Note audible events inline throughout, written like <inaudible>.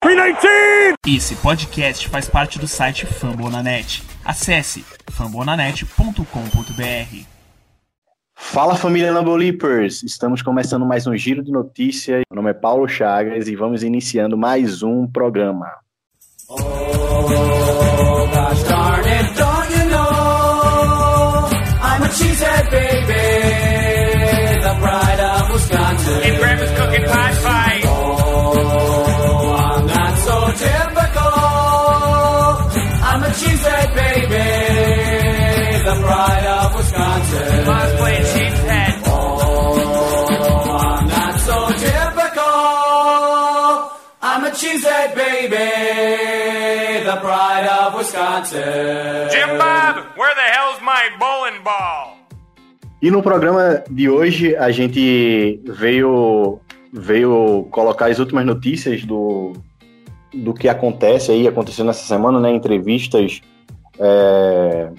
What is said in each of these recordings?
319! Esse podcast faz parte do site Fambonanet. Acesse fambonanet.com.br. Fala família Lambolipers! Estamos começando mais um giro de notícias. Meu nome é Paulo Chagas e vamos iniciando mais um programa. Oh, the pride of Wisconsin. Jim Bob, where the hell's my bowling ball? E no programa de hoje a gente veio veio colocar as últimas notícias do, do que acontece aí, aconteceu nessa semana, né? Entrevistas é,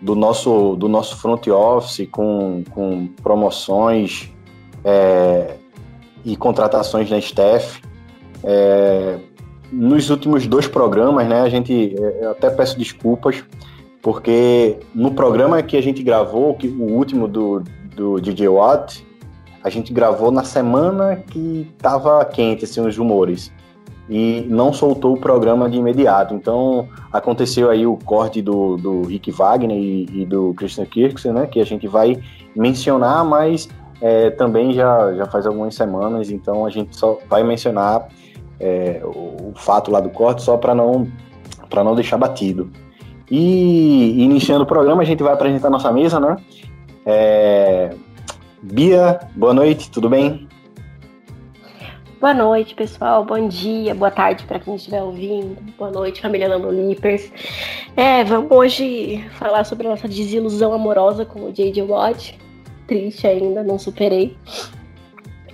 do, nosso, do nosso front office com, com promoções é, e contratações na staff. É, nos últimos dois programas, né? A gente eu até peço desculpas, porque no programa que a gente gravou, que, o último do, do DJ Watt, a gente gravou na semana que estava quente, assim, os rumores. E não soltou o programa de imediato. Então, aconteceu aí o corte do, do Rick Wagner e, e do Christian Kirksen, né? Que a gente vai mencionar, mas é, também já, já faz algumas semanas. Então, a gente só vai mencionar é, o, o fato lá do corte só para não, não deixar batido. E iniciando o programa, a gente vai apresentar nossa mesa, né? É, Bia, boa noite, tudo bem? Boa noite, pessoal. Bom dia, boa tarde para quem estiver ouvindo. Boa noite, família Lambolipers. É, vamos hoje falar sobre a nossa desilusão amorosa com o J.J. Watt. Triste ainda, não superei.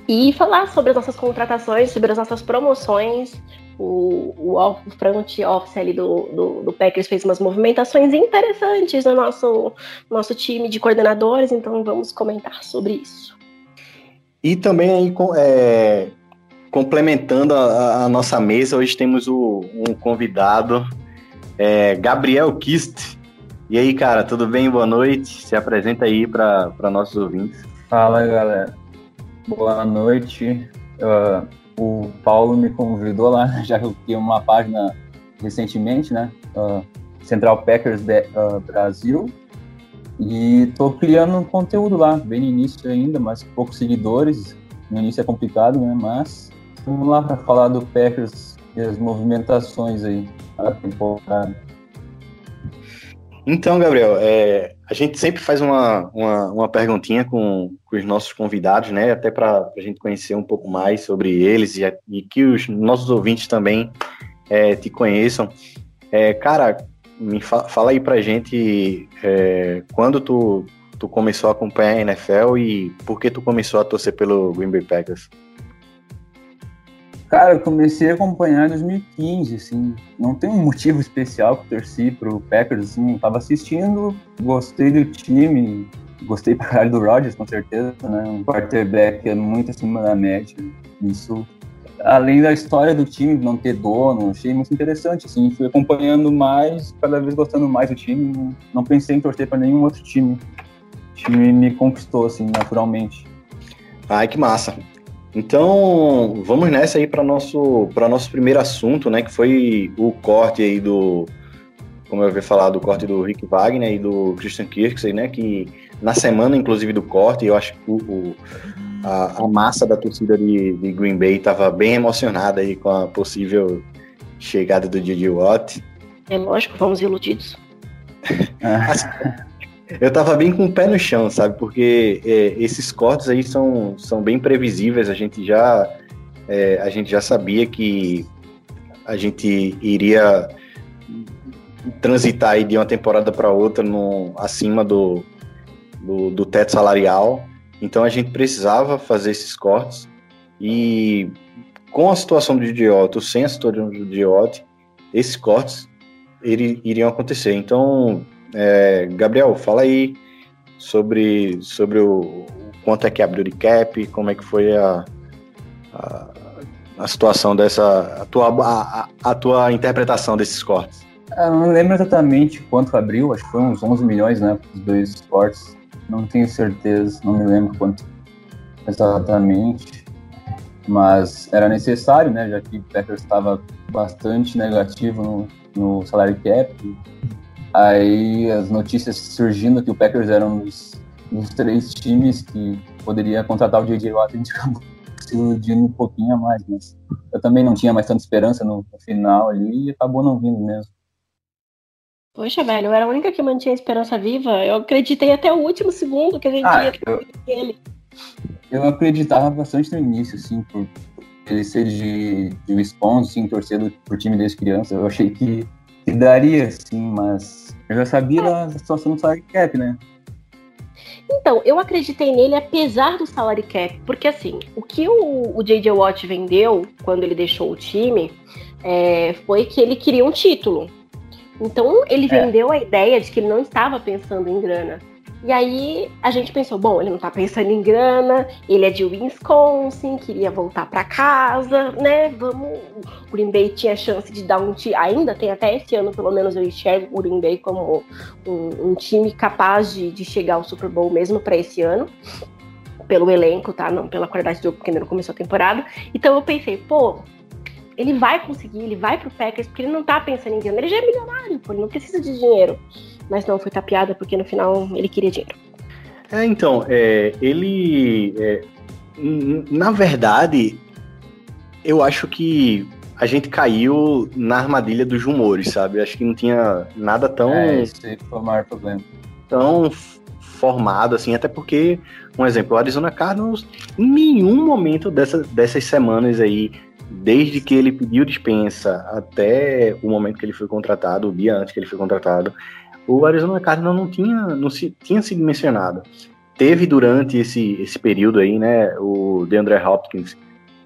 E falar sobre as nossas contratações, sobre as nossas promoções, o, o, front office ali do, do, do, Packers fez umas movimentações interessantes no nosso, nosso time de coordenadores, então vamos comentar sobre isso. E também aí, é, complementando a, a, nossa mesa, hoje temos o, um convidado, é, Gabriel Kist. E aí, cara, tudo bem? Boa noite. Se apresenta aí para nossos ouvintes. Fala, galera. Boa noite. Uh, o Paulo me convidou lá, <laughs> já que eu criei uma página recentemente, né? Uh, Central Packers de, uh, Brasil. E tô criando conteúdo lá, bem no início ainda, mas poucos seguidores. No início é complicado, né? Mas vamos lá para falar do Packers e as movimentações aí da temporada. Então, Gabriel, é, a gente sempre faz uma, uma, uma perguntinha com, com, os nossos convidados, né? Até para a gente conhecer um pouco mais sobre eles e, e que os nossos ouvintes também é, te conheçam. É, cara, me fa fala aí pra gente é, quando tu, tu começou a acompanhar a NFL e por que tu começou a torcer pelo Green Bay Packers? Cara, eu comecei a acompanhar em 2015, assim, não tem um motivo especial que torci pro Packers, assim, tava assistindo, gostei do time, gostei pra caralho do Rodgers, com certeza, né, um quarterback é muito acima da média, isso, além da história do time, não ter dono, achei muito interessante, assim, fui acompanhando mais, cada vez gostando mais do time, não pensei em torcer para nenhum outro time, o time me conquistou, assim, naturalmente. Ai, que massa. Então, vamos nessa aí para nosso para nosso primeiro assunto, né, que foi o corte aí do como eu havia falado, do corte do Rick Wagner e do Christian Kirksey, né, que na semana inclusive do corte, eu acho que o, a, a, massa da torcida de, de Green Bay estava bem emocionada aí com a possível chegada do Didi Watt. É lógico, fomos iludidos. <laughs> assim, eu tava bem com o pé no chão, sabe? Porque é, esses cortes aí são, são bem previsíveis. A gente já é, a gente já sabia que a gente iria transitar aí de uma temporada para outra no, acima do, do, do, teto salarial. Então a gente precisava fazer esses cortes e com a situação do idiota, sem a situação do idiota, esses cortes iriam acontecer. Então é, Gabriel, fala aí sobre, sobre o, quanto é que abriu de cap, como é que foi a, a a situação dessa. A tua, a, a tua interpretação desses cortes? Eu não lembro exatamente quanto abriu, acho que foi uns 11 milhões, né? Os dois cortes. Não tenho certeza, não me lembro quanto exatamente. Mas era necessário, né? Já que o Packers estava bastante negativo no, no salário cap. Aí as notícias surgindo que o Packers era um dos, dos três times que poderia contratar o J.J. Watt, a gente acabou <laughs> se iludindo um pouquinho a mais, mas eu também não tinha mais tanta esperança no, no final ali e acabou não vindo mesmo. Poxa, velho, eu era a única que mantinha a esperança viva. Eu acreditei até o último segundo que a gente Ah, ia eu- ele. Eu acreditava bastante no início, assim, por ele ser de, de Wisconsin, torcendo por time desde criança. Eu achei que, que daria, assim, mas eu já sabia da situação do salary cap, né? Então, eu acreditei nele apesar do salary cap, porque assim, o que o, o J.J. Watt vendeu quando ele deixou o time é, foi que ele queria um título. Então, ele É. vendeu a ideia de que ele não estava pensando em grana. E aí a gente pensou, bom, ele não tá pensando em grana, ele é de Wisconsin, queria voltar para casa, né? Vamos. O Green Bay tinha chance de dar um time. Ainda tem até esse ano, pelo menos eu enxergo o Green Bay como um, um time capaz de, de chegar ao Super Bowl mesmo para esse ano. Pelo elenco, tá? Não pela qualidade do jogo, porque ainda não começou a temporada. Então eu pensei, pô, ele vai conseguir, ele vai pro Packers, porque ele não tá pensando em grana. Ele já é milionário, pô, ele não precisa de dinheiro. Mas não, foi tapeada, porque no final ele queria dinheiro. É, então, é, ele. é, na verdade, eu acho que a gente caiu na armadilha dos rumores, sabe? Acho que não tinha nada tão, É, esse aí foi o maior problema. tão formado assim, até porque, um exemplo, o Arizona Cardinals, em nenhum momento dessa, dessas semanas aí, desde que ele pediu dispensa até o momento que ele foi contratado, o dia antes que ele foi contratado, o Arizona Cardinals não tinha, não se, tinha sido mencionado. Teve durante esse, esse período aí, né, o DeAndre Hopkins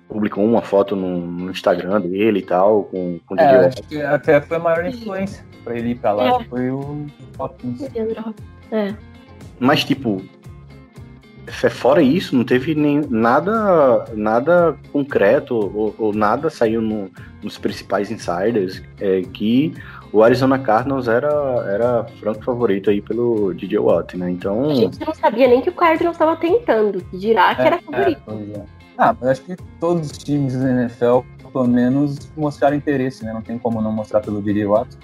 publicou uma foto no, no Instagram dele e tal, com, com o É, DJ até foi a maior influência pra ele ir pra lá, É. foi o Hopkins. É. Mas, tipo, f- fora isso, não teve nem nada, nada concreto ou, ou nada saiu no- nos principais insiders é, que o Arizona Cardinals era, era franco favorito aí pelo DJ Watt, né? Então, A gente não sabia nem que o Cardinals estava tentando, dirá que era favorito. É, pois é. Ah, mas acho que todos os times da NFL, pelo menos, mostraram interesse, né? Não tem como não mostrar pelo J.J. Watt.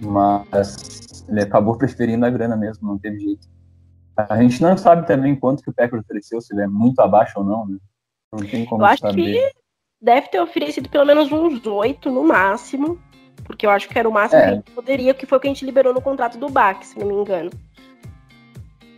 Mas ele acabou preferindo a grana mesmo, não teve jeito. A gente não sabe também quanto que o Packers ofereceu, se ele é muito abaixo ou não, né? Não tem como Eu acho saber. que deve ter oferecido pelo menos uns oito no máximo. Porque eu acho que era o máximo É. que a gente poderia, que foi o que a gente liberou no contrato do BAC, se não me engano.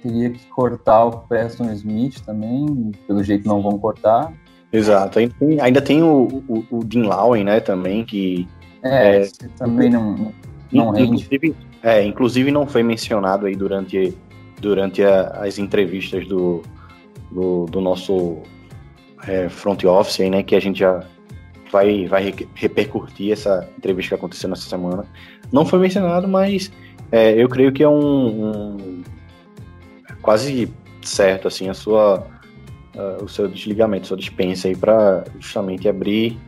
Teria que cortar o Preston Smith também, pelo jeito não vão cortar. exato. Ainda tem, ainda tem o, o, o Dean Lowen, né, também, que É, É. também não, não rende. inclusive, é, inclusive não foi mencionado aí durante, durante a- as entrevistas do, do, do nosso é, front office aí, né, que a gente já vai, vai re- repercutir essa entrevista que aconteceu nessa semana. Não foi mencionado, mas é, eu creio que é um, um- quase certo assim a sua ah, o seu desligamento, sua dispensa aí para justamente abrir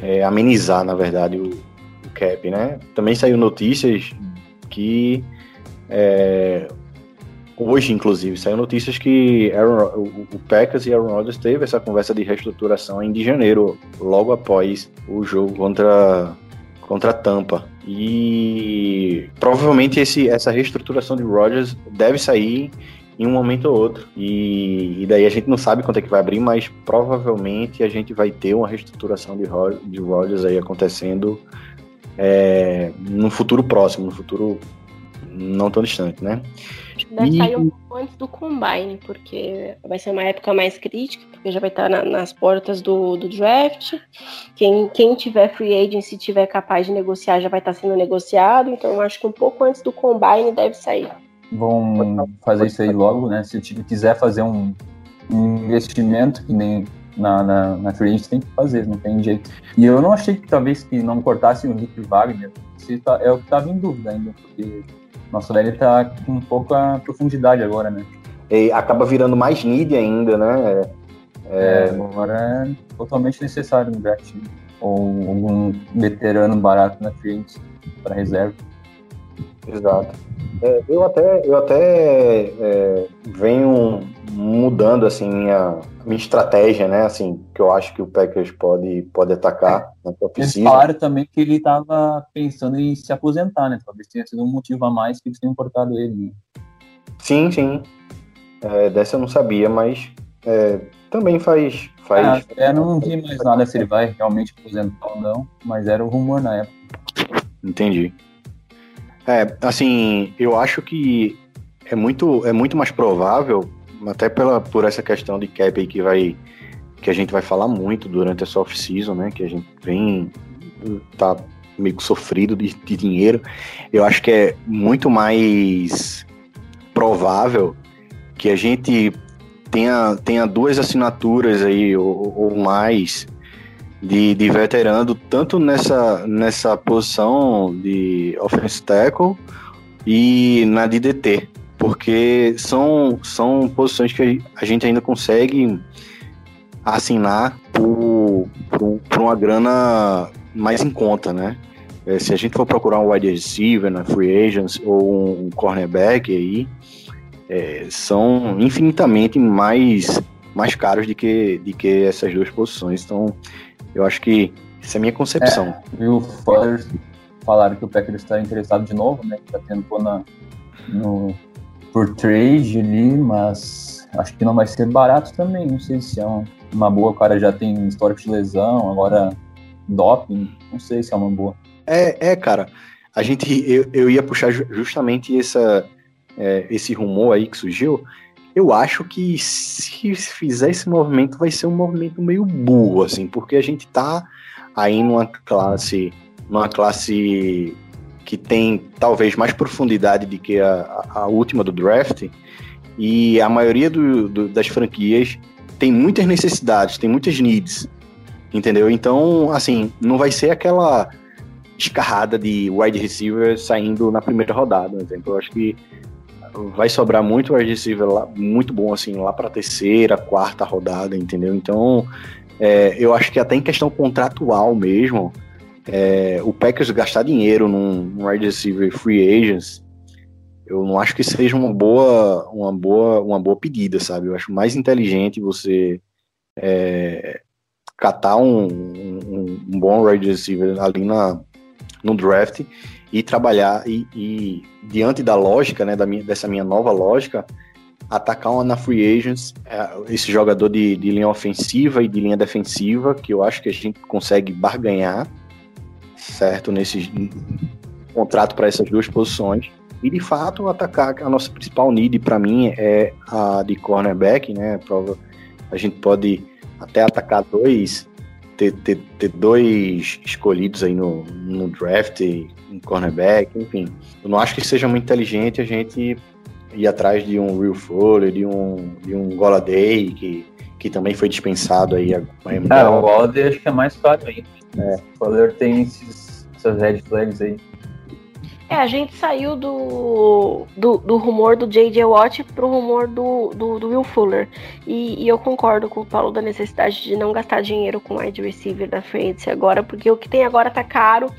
é, amenizar, na verdade, o, o cap, né? Também saiu notícias que é, hoje, inclusive, saiu notícias que Aaron- o, o Packers e Aaron Rodgers teve essa conversa de reestruturação em de janeiro, logo após o jogo contra contra Tampa. E provavelmente esse, essa reestruturação de Rodgers deve sair em um momento ou outro. E, e daí a gente não sabe quanto é que vai abrir, mas provavelmente a gente vai ter uma reestruturação de, de Rodgers aí acontecendo é, no futuro próximo, no futuro não tão distante, né? Deve E- sair um pouco antes do Combine, porque vai ser uma época mais crítica, porque já vai estar na- nas portas do, do draft. Quem, quem tiver free agent, se tiver capaz de negociar, já vai estar sendo negociado. Então, eu acho que um pouco antes do Combine deve sair. vão fazer isso aí logo, né? Se o time quiser fazer um, um investimento que nem na, na, na free agency tem que fazer, não tem jeito. E eu não achei que talvez que não cortassem o Rick Wagner, se tá- é o que estava em dúvida ainda, porque nosso velho tá com pouca profundidade agora, né? E acaba virando mais need ainda, né? É, agora é totalmente necessário no draft. Ou algum veterano barato na frente para reserva. Exato. É, eu até, eu até é, venho mudando assim minha, minha estratégia, né? Assim, que eu acho que o Packers pode, pode atacar na Eles falaram também que ele estava pensando em se aposentar, né? Talvez tenha sido um motivo a mais que eles tenham cortado ele. Né? Sim, sim. É, dessa eu não sabia, mas é, também faz. faz é, eu não vi mais nada se ele vai realmente aposentar ou não, mas era o rumor na época. Entendi. É, assim, eu acho que é muito, é muito mais provável, até pela, por essa questão de cap aí que vai que a gente vai falar muito durante essa off-season, né? Que a gente vem tá meio sofrido de, de dinheiro. Eu acho que é muito mais provável que a gente tenha, tenha duas assinaturas aí ou, ou mais de, de veterano, tanto nessa, nessa posição de offense tackle e na de DT, porque são, são posições que a gente ainda consegue assinar por, por, por uma grana mais em conta, né? É, se a gente for procurar um wide receiver na free agents ou um cornerback aí, é, são infinitamente mais, mais caros do que, de que essas duas posições. Então, eu acho que essa é a minha concepção. É, e o Fowler falaram que o Packers está interessado de novo, né? Está tendo na, no, por trade ali, mas acho que não vai ser barato também. Não sei se é uma boa. O cara já tem histórico de lesão, agora doping. Não sei se é uma boa. É, é cara. A gente, eu, eu ia puxar justamente essa, é, esse rumor aí que surgiu, eu acho que se fizer esse movimento vai ser um movimento meio burro, assim, porque a gente tá aí numa classe, numa classe que tem talvez mais profundidade do que a, a última do draft, e a maioria do, do, das franquias tem muitas necessidades, tem muitas needs, entendeu? Então, assim, não vai ser aquela escarrada de wide receiver saindo na primeira rodada, entendeu? Eu acho que vai sobrar muito wide receiver lá, muito bom, assim, lá para terceira, quarta rodada, entendeu? Então, é, eu acho que até em questão contratual mesmo, é, o Packers gastar dinheiro num, num wide receiver free agents, eu não acho que seja uma boa, uma boa, uma boa pedida, sabe? Eu acho mais inteligente você é, catar um, um, um bom wide receiver ali na, no draft e trabalhar e, e, diante da lógica, né, da minha, dessa minha nova lógica, atacar uma na free agents, é, esse jogador de, de, linha ofensiva e de linha defensiva, que eu acho que a gente consegue barganhar, certo, nesse contrato para essas duas posições. E de fato atacar a nossa principal need para mim é a de cornerback, né? A gente pode até atacar dois ter, ter, ter dois escolhidos aí no, no draft, um cornerback, enfim. Eu não acho que seja muito inteligente a gente ir atrás de um Real Fuller, de um, de um Goladay, que, que também foi dispensado aí. A é, o Goladay acho que é mais fácil ainda. É. O Fuller tem esses, essas red flags aí. É, a gente saiu do, do, do rumor do J.J. Watt pro rumor do, do, do Will Fuller. E, e, eu concordo com o Paulo da necessidade de não gastar dinheiro com wide receiver da frente agora, porque o que tem agora tá caro,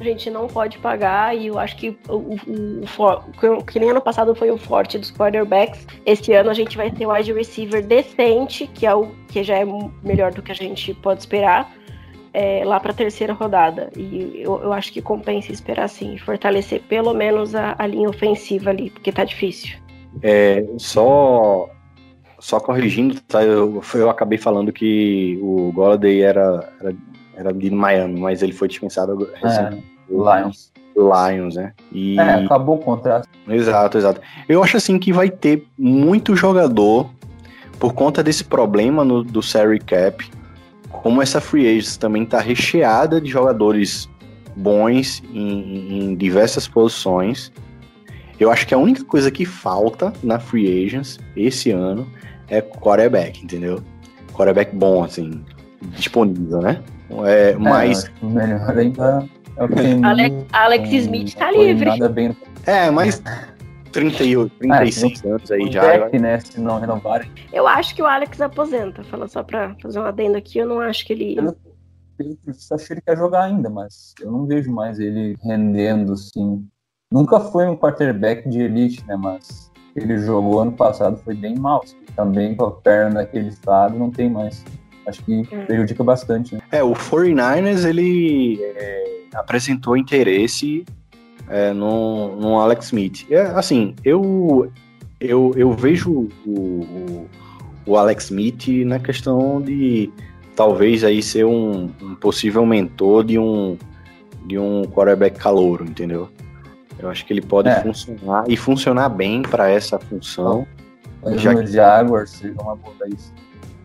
a gente não pode pagar, e eu acho que o, o, o que nem ano passado foi o forte dos quarterbacks, esse ano a gente vai ter wide receiver decente, que é o que já é melhor do que a gente pode esperar é, lá para a terceira rodada. E eu, eu, acho que compensa esperar assim, fortalecer pelo menos a, a linha ofensiva ali, porque tá difícil. É, só só corrigindo, tá, eu, eu acabei falando que o Golladay era, era, era de Miami, mas ele foi dispensado é, Lions. Lions, né? E... É, acabou o contrato. Exato, exato. Eu acho assim que vai ter muito jogador por conta desse problema no, do salary cap como essa free agents também está recheada de jogadores bons em, em, diversas posições, eu acho que a única coisa que falta na free agents esse ano é quarterback, entendeu? Quarterback bom, assim, disponível, né? É, mas... É, melhor ainda é Alex, Alex Smith tá livre. Bem... É, mas <laughs> 38, 36 anos aí O já. deck, né, se não renovarem. Eu acho que o Alex aposenta. Falando só pra fazer um adendo aqui, eu não acho que ele. Eu acho que ele quer jogar ainda, mas eu não vejo mais ele rendendo, assim. Nunca foi um quarterback de elite, né, mas ele jogou ano passado, foi bem mal. Também com a perna naquele estado, não tem mais. Acho que Hum. prejudica bastante, né? É, o 49ers, ele é, apresentou interesse é, no, no Alex Smith. É, assim, eu, eu, eu vejo o, o, o Alex Smith na questão de talvez aí ser um, um possível mentor de um, de um quarterback calouro, entendeu? Eu acho que ele pode É. funcionar e funcionar bem para essa função. Já no Jaguars seria uma boa isso.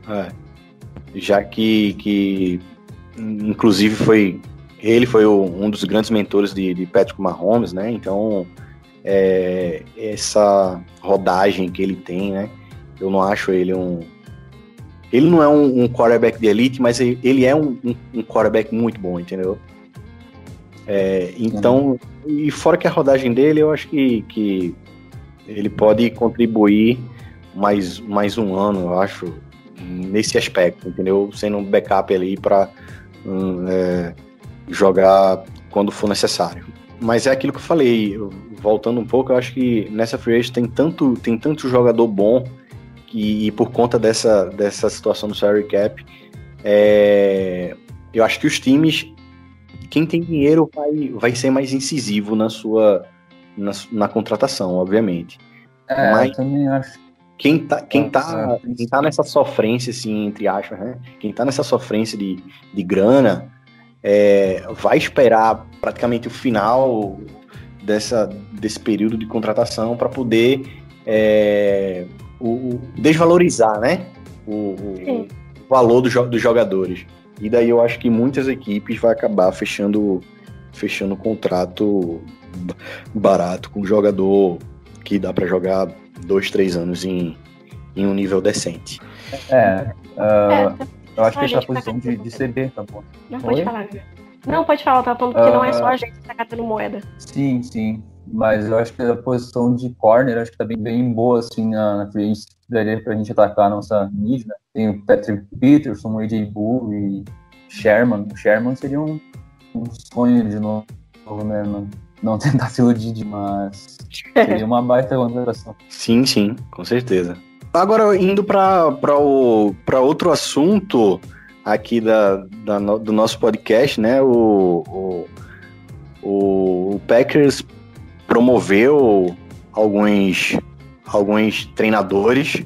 É. Já que, que inclusive foi ele foi o- um dos grandes mentores de, de Patrick Mahomes, né? Então é, essa rodagem que ele tem, né? Eu não acho ele um ele não é um, um quarterback de elite, mas ele, é um, um, um quarterback muito bom, entendeu? É, então, e fora que a rodagem dele, eu acho que, que ele pode contribuir mais, mais um ano, eu acho, nesse aspecto, entendeu? Sendo um backup ali para jogar quando for necessário. Mas é aquilo que eu falei, voltando um pouco, eu acho que nessa free agent tem tanto, tem tanto jogador bom que e por conta dessa, dessa situação do salary cap, é, eu acho que os times, quem tem dinheiro vai, vai ser mais incisivo na sua na, na contratação, obviamente. É, Mas- eu também acho. Quem tá, quem tá, É, quem tá nessa sofrência, assim, entre aspas, né? Quem tá nessa sofrência de, de grana, é, vai esperar praticamente o final dessa, desse período de contratação para poder é, o, o- desvalorizar, né? O, o- valor do dos jogadores. E daí eu acho que muitas equipes vai acabar fechando fechando contrato ba- barato com um jogador que dá para jogar dois, três anos em, em um nível decente. É, ah, eu acho que a essa gente tá posição de, catando de CB, tá bom. Não, pode Oi? falar. Não, pode falar, tava falando porque não é só Ah. a gente que tá catando moeda. Sim, sim. Mas eu acho que a posição de corner acho que tá bem, bem boa, assim, na, na que daria pra gente atacar a nossa need, né? Tem o Patrick Peterson, o AJ Bull e Sherman. O Sherman seria um, um sonho de novo, né? Não, não <laughs> tentar se iludir, de- mas seria uma baita contratação. Sim, sim, com certeza. Agora, indo para outro assunto aqui da, da no- do nosso podcast, né? O, o, o Packers promoveu alguns, alguns treinadores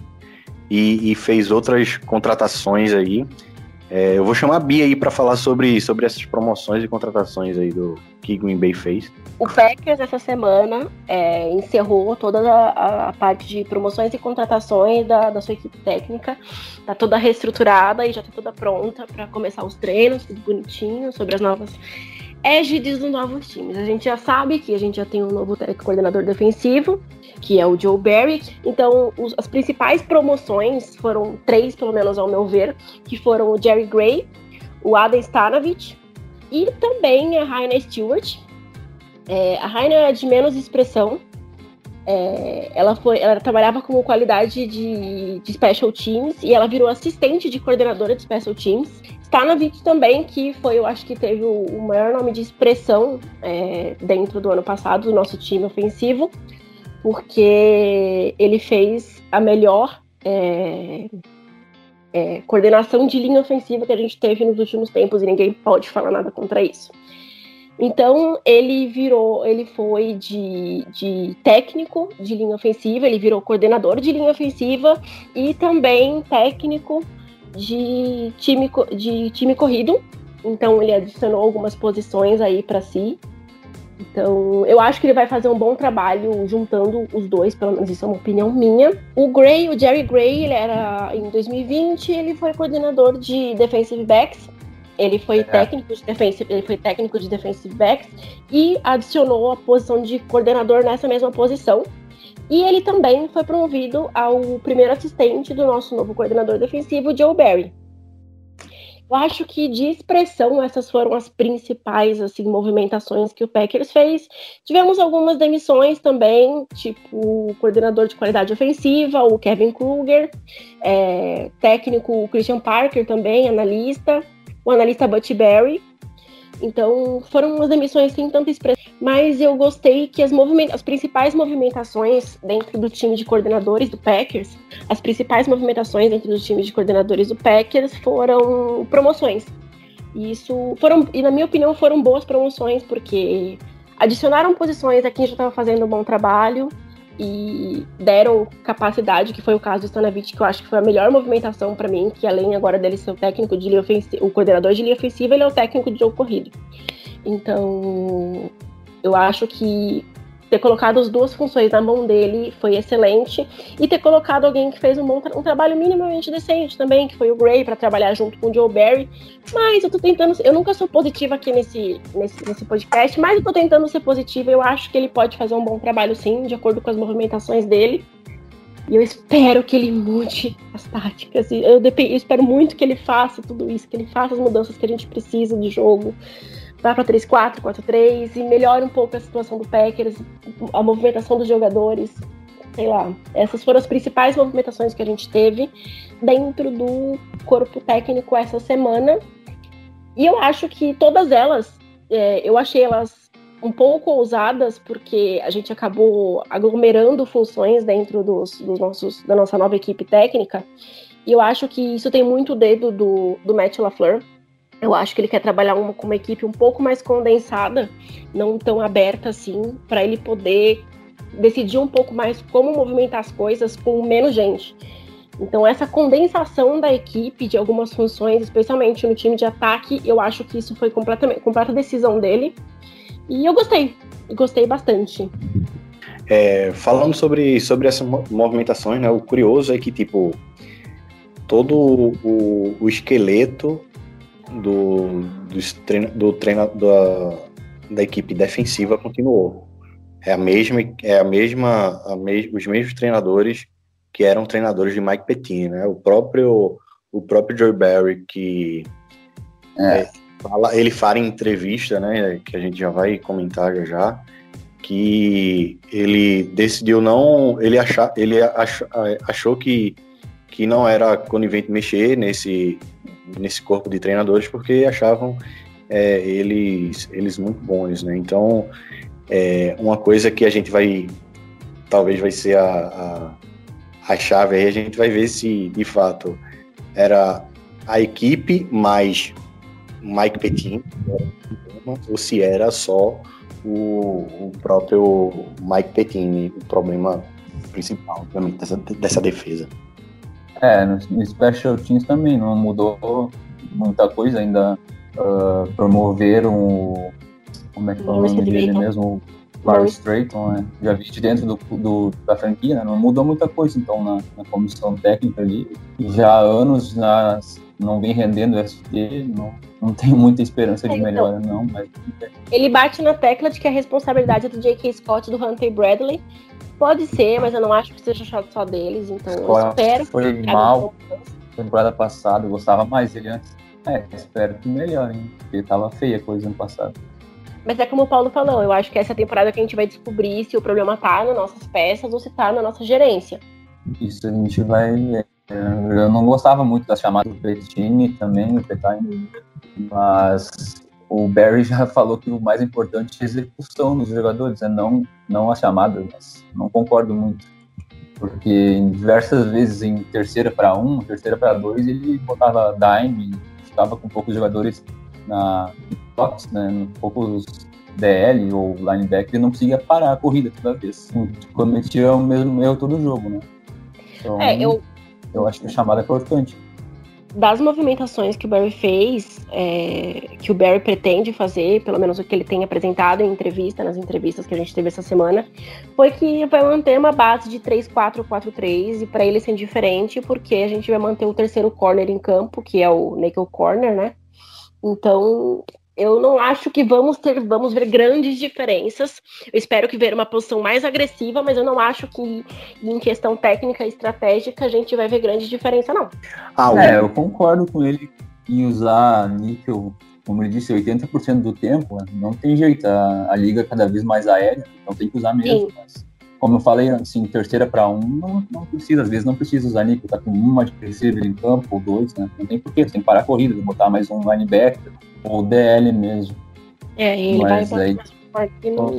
e, e fez outras contratações aí. É, eu vou chamar a Bia aí para falar sobre, sobre essas promoções e contratações aí do que Green Bay fez. O Packers essa semana é, encerrou toda a, a parte de promoções e contratações da, da sua equipe técnica. Tá toda reestruturada e já tá toda pronta para começar os treinos, tudo bonitinho, sobre as novas égides dos novos times. A gente já sabe que a gente já tem um novo coordenador defensivo, que é o Joe Barry. Então, os- as principais promoções foram três, pelo menos ao meu ver, que foram o Jerry Gray, o Adam Stanavich e também a Raina Stewart. É, a Raina era de menos expressão. É, ela, foi, ela trabalhava como qualidade de, de special teams e ela virou assistente de coordenadora de special teams. Stanavich também, que foi, eu acho que teve o, o maior nome de expressão é, dentro do ano passado do nosso time ofensivo, porque ele fez a melhor é, é, coordenação de linha ofensiva que a gente teve nos últimos tempos e ninguém pode falar nada contra isso. Então ele virou, ele foi de, de técnico de linha ofensiva, ele virou coordenador de linha ofensiva e também técnico de time, de time corrido. Então ele adicionou algumas posições aí para si. Então eu acho que ele vai fazer um bom trabalho juntando os dois, pelo menos isso é uma opinião minha. O Gray, o Jerry Gray, ele era em 2020, ele foi coordenador de defensive backs. Ele foi É. técnico de defensive, ele foi técnico de defensive backs e adicionou a posição de coordenador nessa mesma posição. E ele também foi promovido ao primeiro assistente do nosso novo coordenador defensivo, Joe Barry. Eu acho que de expressão essas foram as principais assim movimentações que o Packers fez. Tivemos algumas demissões também, tipo o coordenador de qualidade ofensiva, o Kevin Kruger, é, técnico Christian Parker também, analista, o analista Butch Berry. Então foram umas demissões sem tanta expressão, mas eu gostei que as, as principais movimentações dentro do time de coordenadores do Packers, as principais movimentações dentro do time de coordenadores do Packers foram promoções. E isso foram, e na minha opinião, foram boas promoções, porque adicionaram posições a quem já estava fazendo um bom trabalho e deram capacidade, que foi o caso do Stanavich, que eu acho que foi a melhor movimentação para mim, que além agora dele ser o técnico de linha ofensiva, o coordenador de linha ofensiva, ele é o técnico de jogo corrido. Então, eu acho que ter colocado as duas funções na mão dele foi excelente e ter colocado alguém que fez um, bom tra um trabalho minimamente decente também, que foi o Gray para trabalhar junto com o Joe Barry. Mas eu tô tentando, eu nunca sou positiva aqui nesse, nesse, nesse podcast, mas eu tô tentando ser positiva. Eu acho que ele pode fazer um bom trabalho sim, de acordo com as movimentações dele. E eu espero que ele mude as táticas. Eu, eu espero muito que ele faça tudo isso, que ele faça as mudanças que a gente precisa de jogo vá para 3-4, 4-3 e melhore um pouco a situação do Packers, a movimentação dos jogadores, sei lá. Essas foram as principais movimentações que a gente teve dentro do corpo técnico essa semana. E eu acho que todas elas, é, eu achei elas um pouco ousadas, porque a gente acabou aglomerando funções dentro dos, dos nossos, da nossa nova equipe técnica. E eu acho que isso tem muito dedo do, do Matt LaFleur, eu acho que ele quer trabalhar uma, com uma equipe um pouco mais condensada, não tão aberta assim, para ele poder decidir um pouco mais como movimentar as coisas com menos gente. Então, essa condensação da equipe de algumas funções, especialmente no time de ataque, eu acho que isso foi completamente completa decisão dele. E eu gostei, gostei bastante. É, falando sobre, sobre essas movimentações, né, o curioso é que, tipo, todo o, o esqueleto do, do, treina, do treina, da, da equipe defensiva continuou. É a mesma, é a mesma, a me, os mesmos treinadores que eram treinadores de Mike Pettine, né? O próprio, o próprio Joe Barry que é. É, fala, ele fala em entrevista, né? Que a gente já vai comentar já, já que ele decidiu não, ele achar, ele achou, achou que que não era conivente mexer nesse nesse corpo de treinadores porque achavam é, eles, eles muito bons, né? Então, é, uma coisa que a gente vai, talvez vai ser a, a, a chave aí, a gente vai ver se de fato era a equipe mais Mike Petin ou se era só o, o próprio Mike Petin o problema principal dessa, dessa defesa. É, no, no Special Teams também não mudou muita coisa, ainda uh, promoveram o. Como é que é o nome dele mesmo? O Larry Strayton, né? Já vi de dentro do, do, da franquia, né? não mudou muita coisa então na, na comissão técnica ali. Já há anos nas, não vem rendendo o SG, não, não tenho muita esperança de é, então. melhora, não. Mas... Ele bate na tecla de que a responsabilidade é do J.K. Scott e do Hunter Bradley, Pode ser, mas eu não acho que seja só deles, então eu espero foi que mal temporada passada, eu gostava mais dele antes. É, espero que melhore, hein? Porque tava feia a coisa no passado. Mas é como o Paulo falou, eu acho que essa temporada que a gente vai descobrir se o problema tá nas nossas peças ou se tá na nossa gerência. Isso a gente vai ver. Eu não gostava muito das chamadas do Petini também, o Petine, mas o Barry <laughs> já falou que o mais importante é a execução dos jogadores, é não, não as chamadas, mas não concordo muito. Porque diversas vezes em terceira para um, terceira para dois, ele botava dime ficava com poucos jogadores na toques, né, poucos DL ou linebacker, ele não conseguia parar a corrida toda vez. Cometia o mesmo erro todo jogo, né? Então, é, eu... eu acho que a chamada é importante das movimentações que o Barry fez, é, que o Barry pretende fazer, pelo menos o que ele tem apresentado em entrevista, nas entrevistas que a gente teve essa semana, foi que vai manter uma base de 3-4-4-3 e para ele ser diferente, porque a gente vai manter o terceiro corner em campo, que é o nickel corner, né? Então, eu não acho que vamos ter, vamos ver grandes diferenças. Eu espero que ver uma posição mais agressiva, mas eu não acho que em questão técnica e estratégica a gente vai ver grande diferença, não. Ah, é, eu concordo com ele em usar níquel, como ele disse, 80% do tempo, né? não tem jeito. A, a, liga é cada vez mais aérea, então tem que usar mesmo. Mas, como eu falei, assim, terceira para um, não, não, precisa, às vezes não precisa usar níquel, tá com uma de receiver em campo ou dois, né? Não tem porquê, você tem que parar a corrida, botar mais um linebacker ou DL mesmo. É, ele Mas vai aí,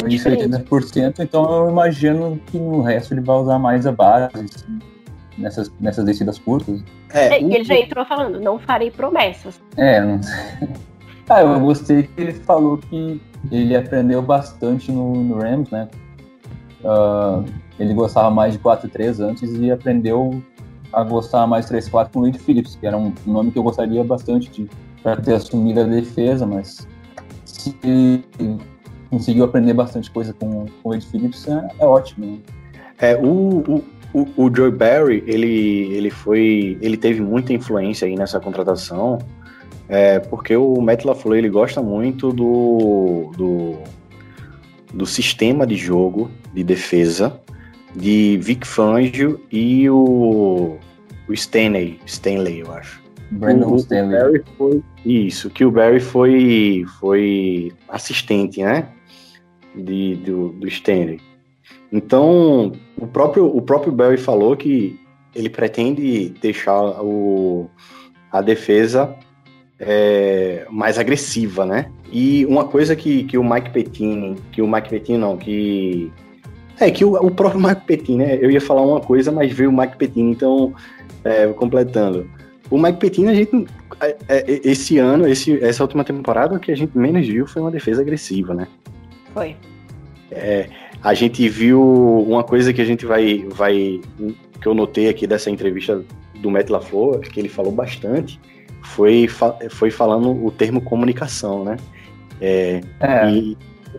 isso é 80%, então eu imagino que no resto ele vai usar mais a base, assim, nessas, nessas descidas curtas. É, é ele já entrou falando, não farei promessas. É, não <laughs> Ah, eu gostei que ele falou que ele aprendeu bastante no, no Rams, né? Uh, ele gostava mais de 4-3 antes e aprendeu a gostar mais 3-4 com o Reed Phillips, que era um nome que eu gostaria bastante de para ter assumido a defesa, mas se conseguiu aprender bastante coisa com, com o Reed Phillips, é, é ótimo. Né? É, o, o, o, o Joe Barry, ele, ele foi. ele teve muita influência aí nessa contratação. É, porque o Matt LaFleur ele gosta muito do, do, do sistema de jogo de defesa de Vic Fangio e o, o Stanley, Stanley, eu acho. Brandon o, Stanley. O Barry foi, isso, que o Barry foi, foi assistente, né? De, do, do Stanley. Então, o próprio, o próprio Barry falou que ele pretende deixar o, a defesa é, mais agressiva, né? E uma coisa que, que o Mike Pettine, que o Mike Pettine não, que é que o, o próprio Mike Pettine, né? Eu ia falar uma coisa, mas veio o Mike Pettine, então é, completando. O Mike Pettine, a gente é, é, esse ano, esse, essa última temporada, o que a gente menos viu foi uma defesa agressiva, né? Foi. É, a gente viu uma coisa que a gente vai, vai que eu notei aqui dessa entrevista do Matt LaFleur, que ele falou bastante, foi, foi falando o termo comunicação, né? É, é. E,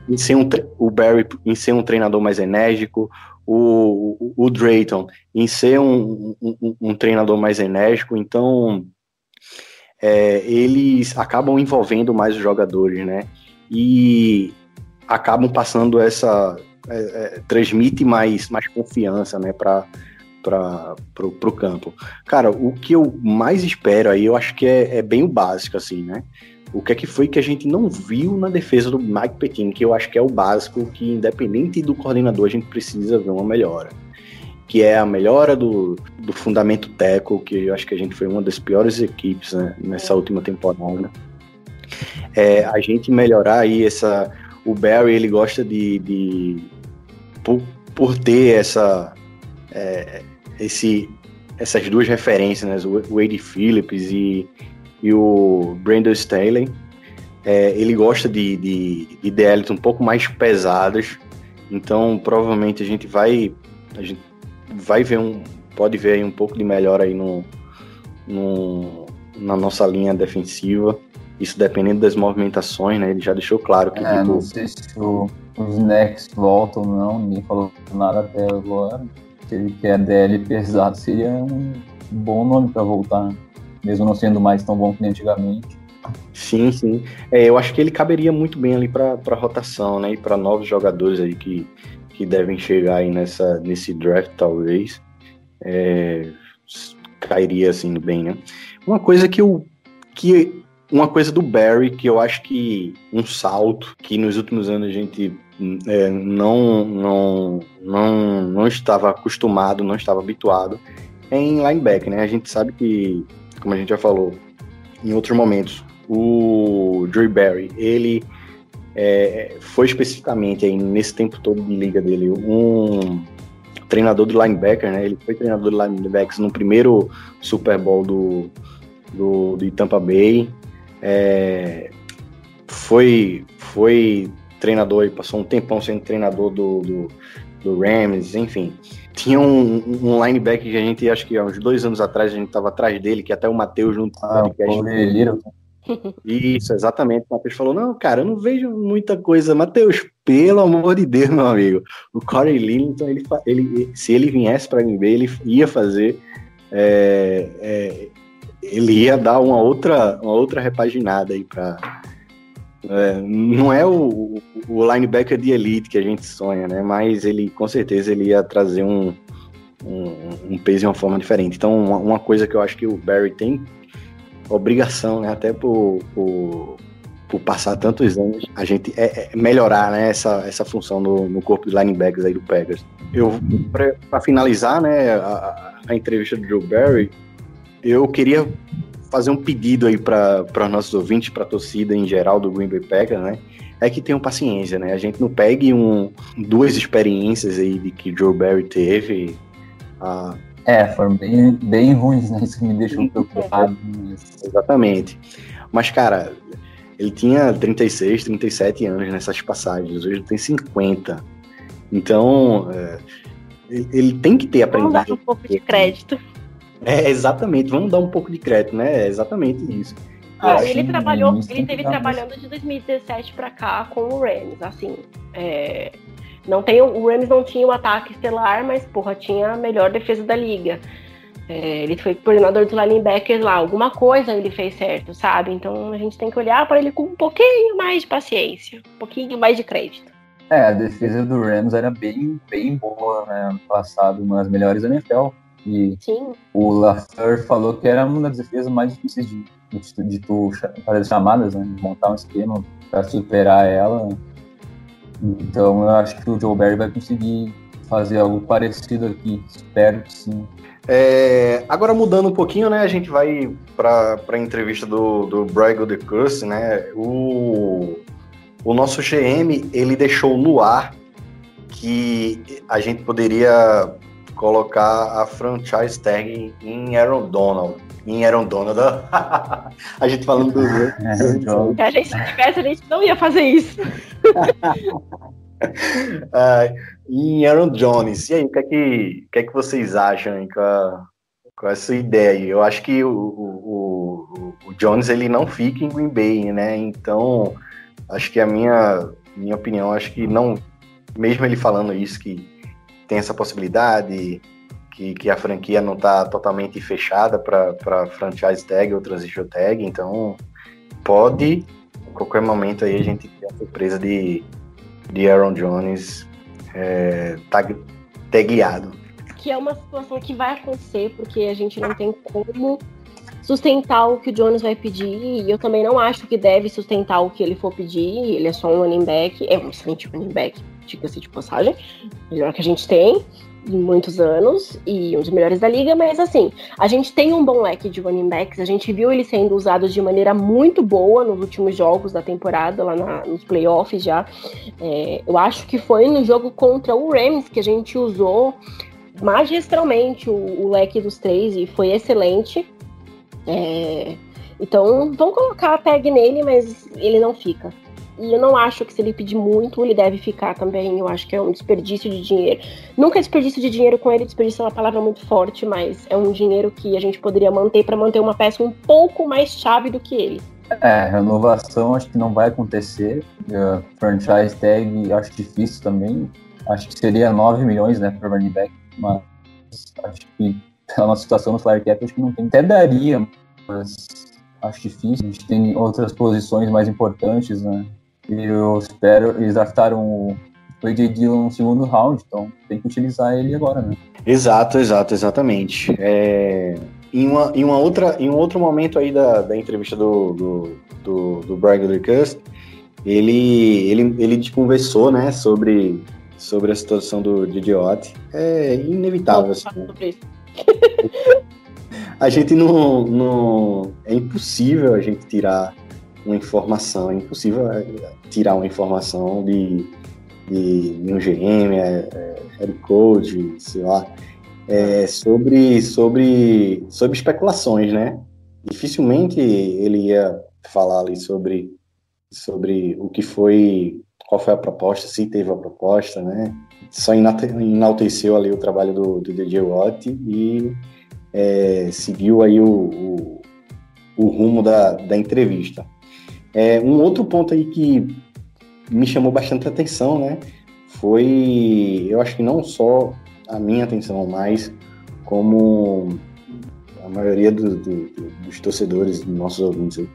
em ser um, o Barry em ser um treinador mais enérgico, o, o, o Drayton em ser um, um, um, treinador mais enérgico, então é, eles acabam envolvendo mais os jogadores, né? E acabam passando essa, é, é, transmite mais, mais confiança, né, para para pro, pro campo. Cara, o que eu mais espero aí, eu acho que é, é, bem o básico, assim, né? O que é que foi que a gente não viu na defesa do Mike Pettine, que eu acho que é o básico, que independente do coordenador, a gente precisa ver uma melhora. Que é a melhora do, do fundamento teco, que eu acho que a gente foi uma das piores equipes né, nessa última temporada. É, a gente melhorar aí essa, o Barry ele gosta de, de por, por ter essa é, esse essas duas referências, né, o Wade Phillips e, e o Brandon Staley, é, ele gosta de, de, de DLs um pouco mais pesadas, então provavelmente a gente vai a gente vai ver um pode ver aí um pouco de melhora aí no, no na nossa linha defensiva. Isso dependendo das movimentações, né? Ele já deixou claro que. É, tipo... não sei se o, os Nex voltam ou não, ninguém falou nada até agora. Se ele quer DL pesado, seria um bom nome para voltar, mesmo não sendo mais tão bom que antigamente. Sim, sim. É, eu acho que ele caberia muito bem ali para rotação, né? E para novos jogadores aí que, que devem chegar aí nessa, nesse draft, talvez. É, cairia assim bem, né? Uma coisa que eu que uma coisa do Barry que eu acho que um salto que nos últimos anos a gente é, não, não, não, não estava acostumado, não estava habituado é em linebacker, né? A gente sabe que, como a gente já falou em outros momentos, o Joey Barry, ele é, foi especificamente aí nesse tempo todo de liga dele um treinador de linebacker, né? Ele foi treinador de linebackers no primeiro Super Bowl do, do, do Tampa Bay, é, foi, foi treinador e passou um tempão sendo treinador do, do, do Rams, enfim. Tinha um, um linebacker que a gente, acho que há uns dois anos atrás, a gente estava atrás dele, que até o Matheus junto com ah, o podcast. <laughs> Isso, exatamente. O Matheus falou: Não, cara, eu não vejo muita coisa. Matheus, pelo amor de Deus, meu amigo. O Corey Lillington, ele, ele, se ele viesse para mim ver, ele ia fazer é, é, ele ia dar uma outra, uma outra repaginada aí para é, não é o, o, linebacker de elite que a gente sonha, né? Mas ele, com certeza, ele ia trazer um, um, um peso e uma forma diferente. Então, uma, uma, coisa que eu acho que o Barry tem obrigação, né? Até por, por, por passar tantos anos, a gente é, é melhorar né, essa, essa função no, no corpo de linebackers aí do Packers. Eu, para finalizar, né, a, a, entrevista do Joe Barry, eu queria fazer um pedido aí para os nossos ouvintes, para a torcida em geral do Green Bay Packers, né? É que tenham paciência, né? A gente não pegue um, duas experiências aí de que Joe Barry teve. A... É, foram bem, bem ruins, né? Isso me deixou preocupado. Exatamente. Mas, cara, ele tinha 36, 37 anos nessas passagens, hoje ele tem 50. Então, é, ele tem que ter aprendido. Vamos dar um pouco de crédito. É, exatamente, vamos dar um pouco de crédito, né? É exatamente isso. Ah, ele trabalhou, ele teve trabalhando de 2017 para cá com o Rams, assim, é, não tem, o Rams não tinha o ataque estelar, mas porra, tinha a melhor defesa da liga. É, ele foi coordenador dos linebackers lá, alguma coisa ele fez certo, sabe? Então a gente tem que olhar para ele com um pouquinho mais de paciência, um pouquinho mais de crédito. É, a defesa do Rams era bem, bem boa, né? Ano passado, uma das melhores da NFL. E Sim. o Lafleur falou que era uma das defesas mais difíceis de, de, de tu fazer chamadas, né? De montar um esquema para superar ela. Então eu acho que o Joe Barry vai conseguir fazer algo parecido aqui. Espero que sim. É, agora mudando um pouquinho, né? A gente vai para a entrevista do, do Brian The Curse, né? O, o nosso GM ele deixou no ar que a gente poderia colocar a franchise tag em Aaron Donald. Em Aaron Donald. <laughs> a gente falando do. Se a gente tivesse, a gente não ia fazer isso. <laughs> uh, em Aaron Jones. E aí, o que é que, que, é que vocês acham com, a, com essa ideia aí? Eu acho que o, o, o, Jones ele não fica em Green Bay, né? Então, acho que a minha, minha opinião, acho que não. Mesmo ele falando isso, que tem essa possibilidade, que, que a franquia não está totalmente fechada para franchise tag ou transition tag, então pode, a qualquer momento aí, a gente ter a surpresa de, de Aaron Jones é, tag, tagueado. Que é uma situação que vai acontecer, porque a gente não tem como sustentar o que o Jones vai pedir, e eu também não acho que deve sustentar o que ele for pedir, ele é só um running back, é um excelente running back, diga-se de passagem, melhor que a gente tem em muitos anos e um dos melhores da liga, mas assim, a gente tem um bom leque de running backs, a gente viu ele sendo usado de maneira muito boa nos últimos jogos da temporada, lá na, nos playoffs já. É, eu acho que foi no jogo contra o Rams que a gente usou magistralmente o, o leque dos três e foi excelente. É, então, vão colocar a tag nele, mas ele não fica. E eu não acho que se ele pedir muito, ele deve ficar também. Eu acho que é um desperdício de dinheiro. Nunca é desperdício de dinheiro com ele, desperdício é uma palavra muito forte, mas é um dinheiro que a gente poderia manter para manter uma peça um pouco mais chave do que ele. É, renovação acho que não vai acontecer. Uh, franchise tag acho difícil também. Acho que seria 9 milhões, né, para running back, mas acho que pela nossa situação no flyer cap, acho que não tem. Até daria, mas acho difícil. A gente tem outras posições mais importantes, né? E eu espero. Eles draftaram o AJ Dillon no segundo round, então tem que utilizar ele agora, né? Exato, exato, exatamente. É, em, uma, em, uma outra, em um outro momento aí da, da entrevista do, do, do, do Bradley Cust, ele, ele, ele conversou, né, sobre, sobre a situação do Watt. É inevitável, assim. <laughs> a gente não, não. É impossível a gente tirar uma informação, é impossível é, tirar uma informação de, de, de um GM, é, é, head coach, sei lá, é, sobre, sobre, sobre especulações, né? Dificilmente ele ia falar ali sobre, sobre o que foi, qual foi a proposta, se teve a proposta, né? Só enalteceu ali o trabalho do, do DJ Watt e é, seguiu aí o, o, o rumo da, da entrevista. É, um outro ponto aí que me chamou bastante atenção, né? Foi, eu acho que não só a minha atenção, mas como a maioria do, do, dos torcedores, dos nossos ouvintes,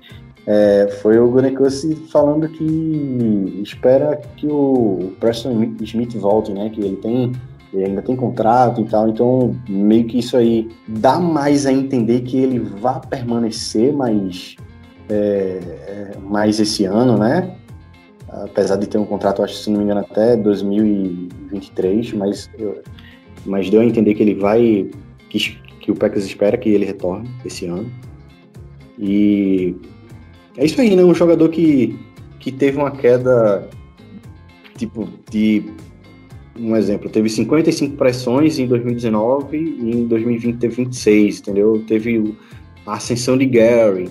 é, foi o Gunecusi falando que espera que o Preston Smith volte, né? Que ele tem Ele ainda tem contrato e tal, então meio que isso aí dá mais a entender que ele vai permanecer mais, é, é, mais esse ano, né? Apesar de ter um contrato, acho, se não me engano, até 2023, mas, eu, mas deu a entender que ele vai. Que, que o Packers espera que ele retorne esse ano. E é isso aí, né? Um jogador que, que teve uma queda tipo de um exemplo, teve 55 pressões em 2019 e em 2020 teve 26, entendeu? Teve a ascensão de Gary.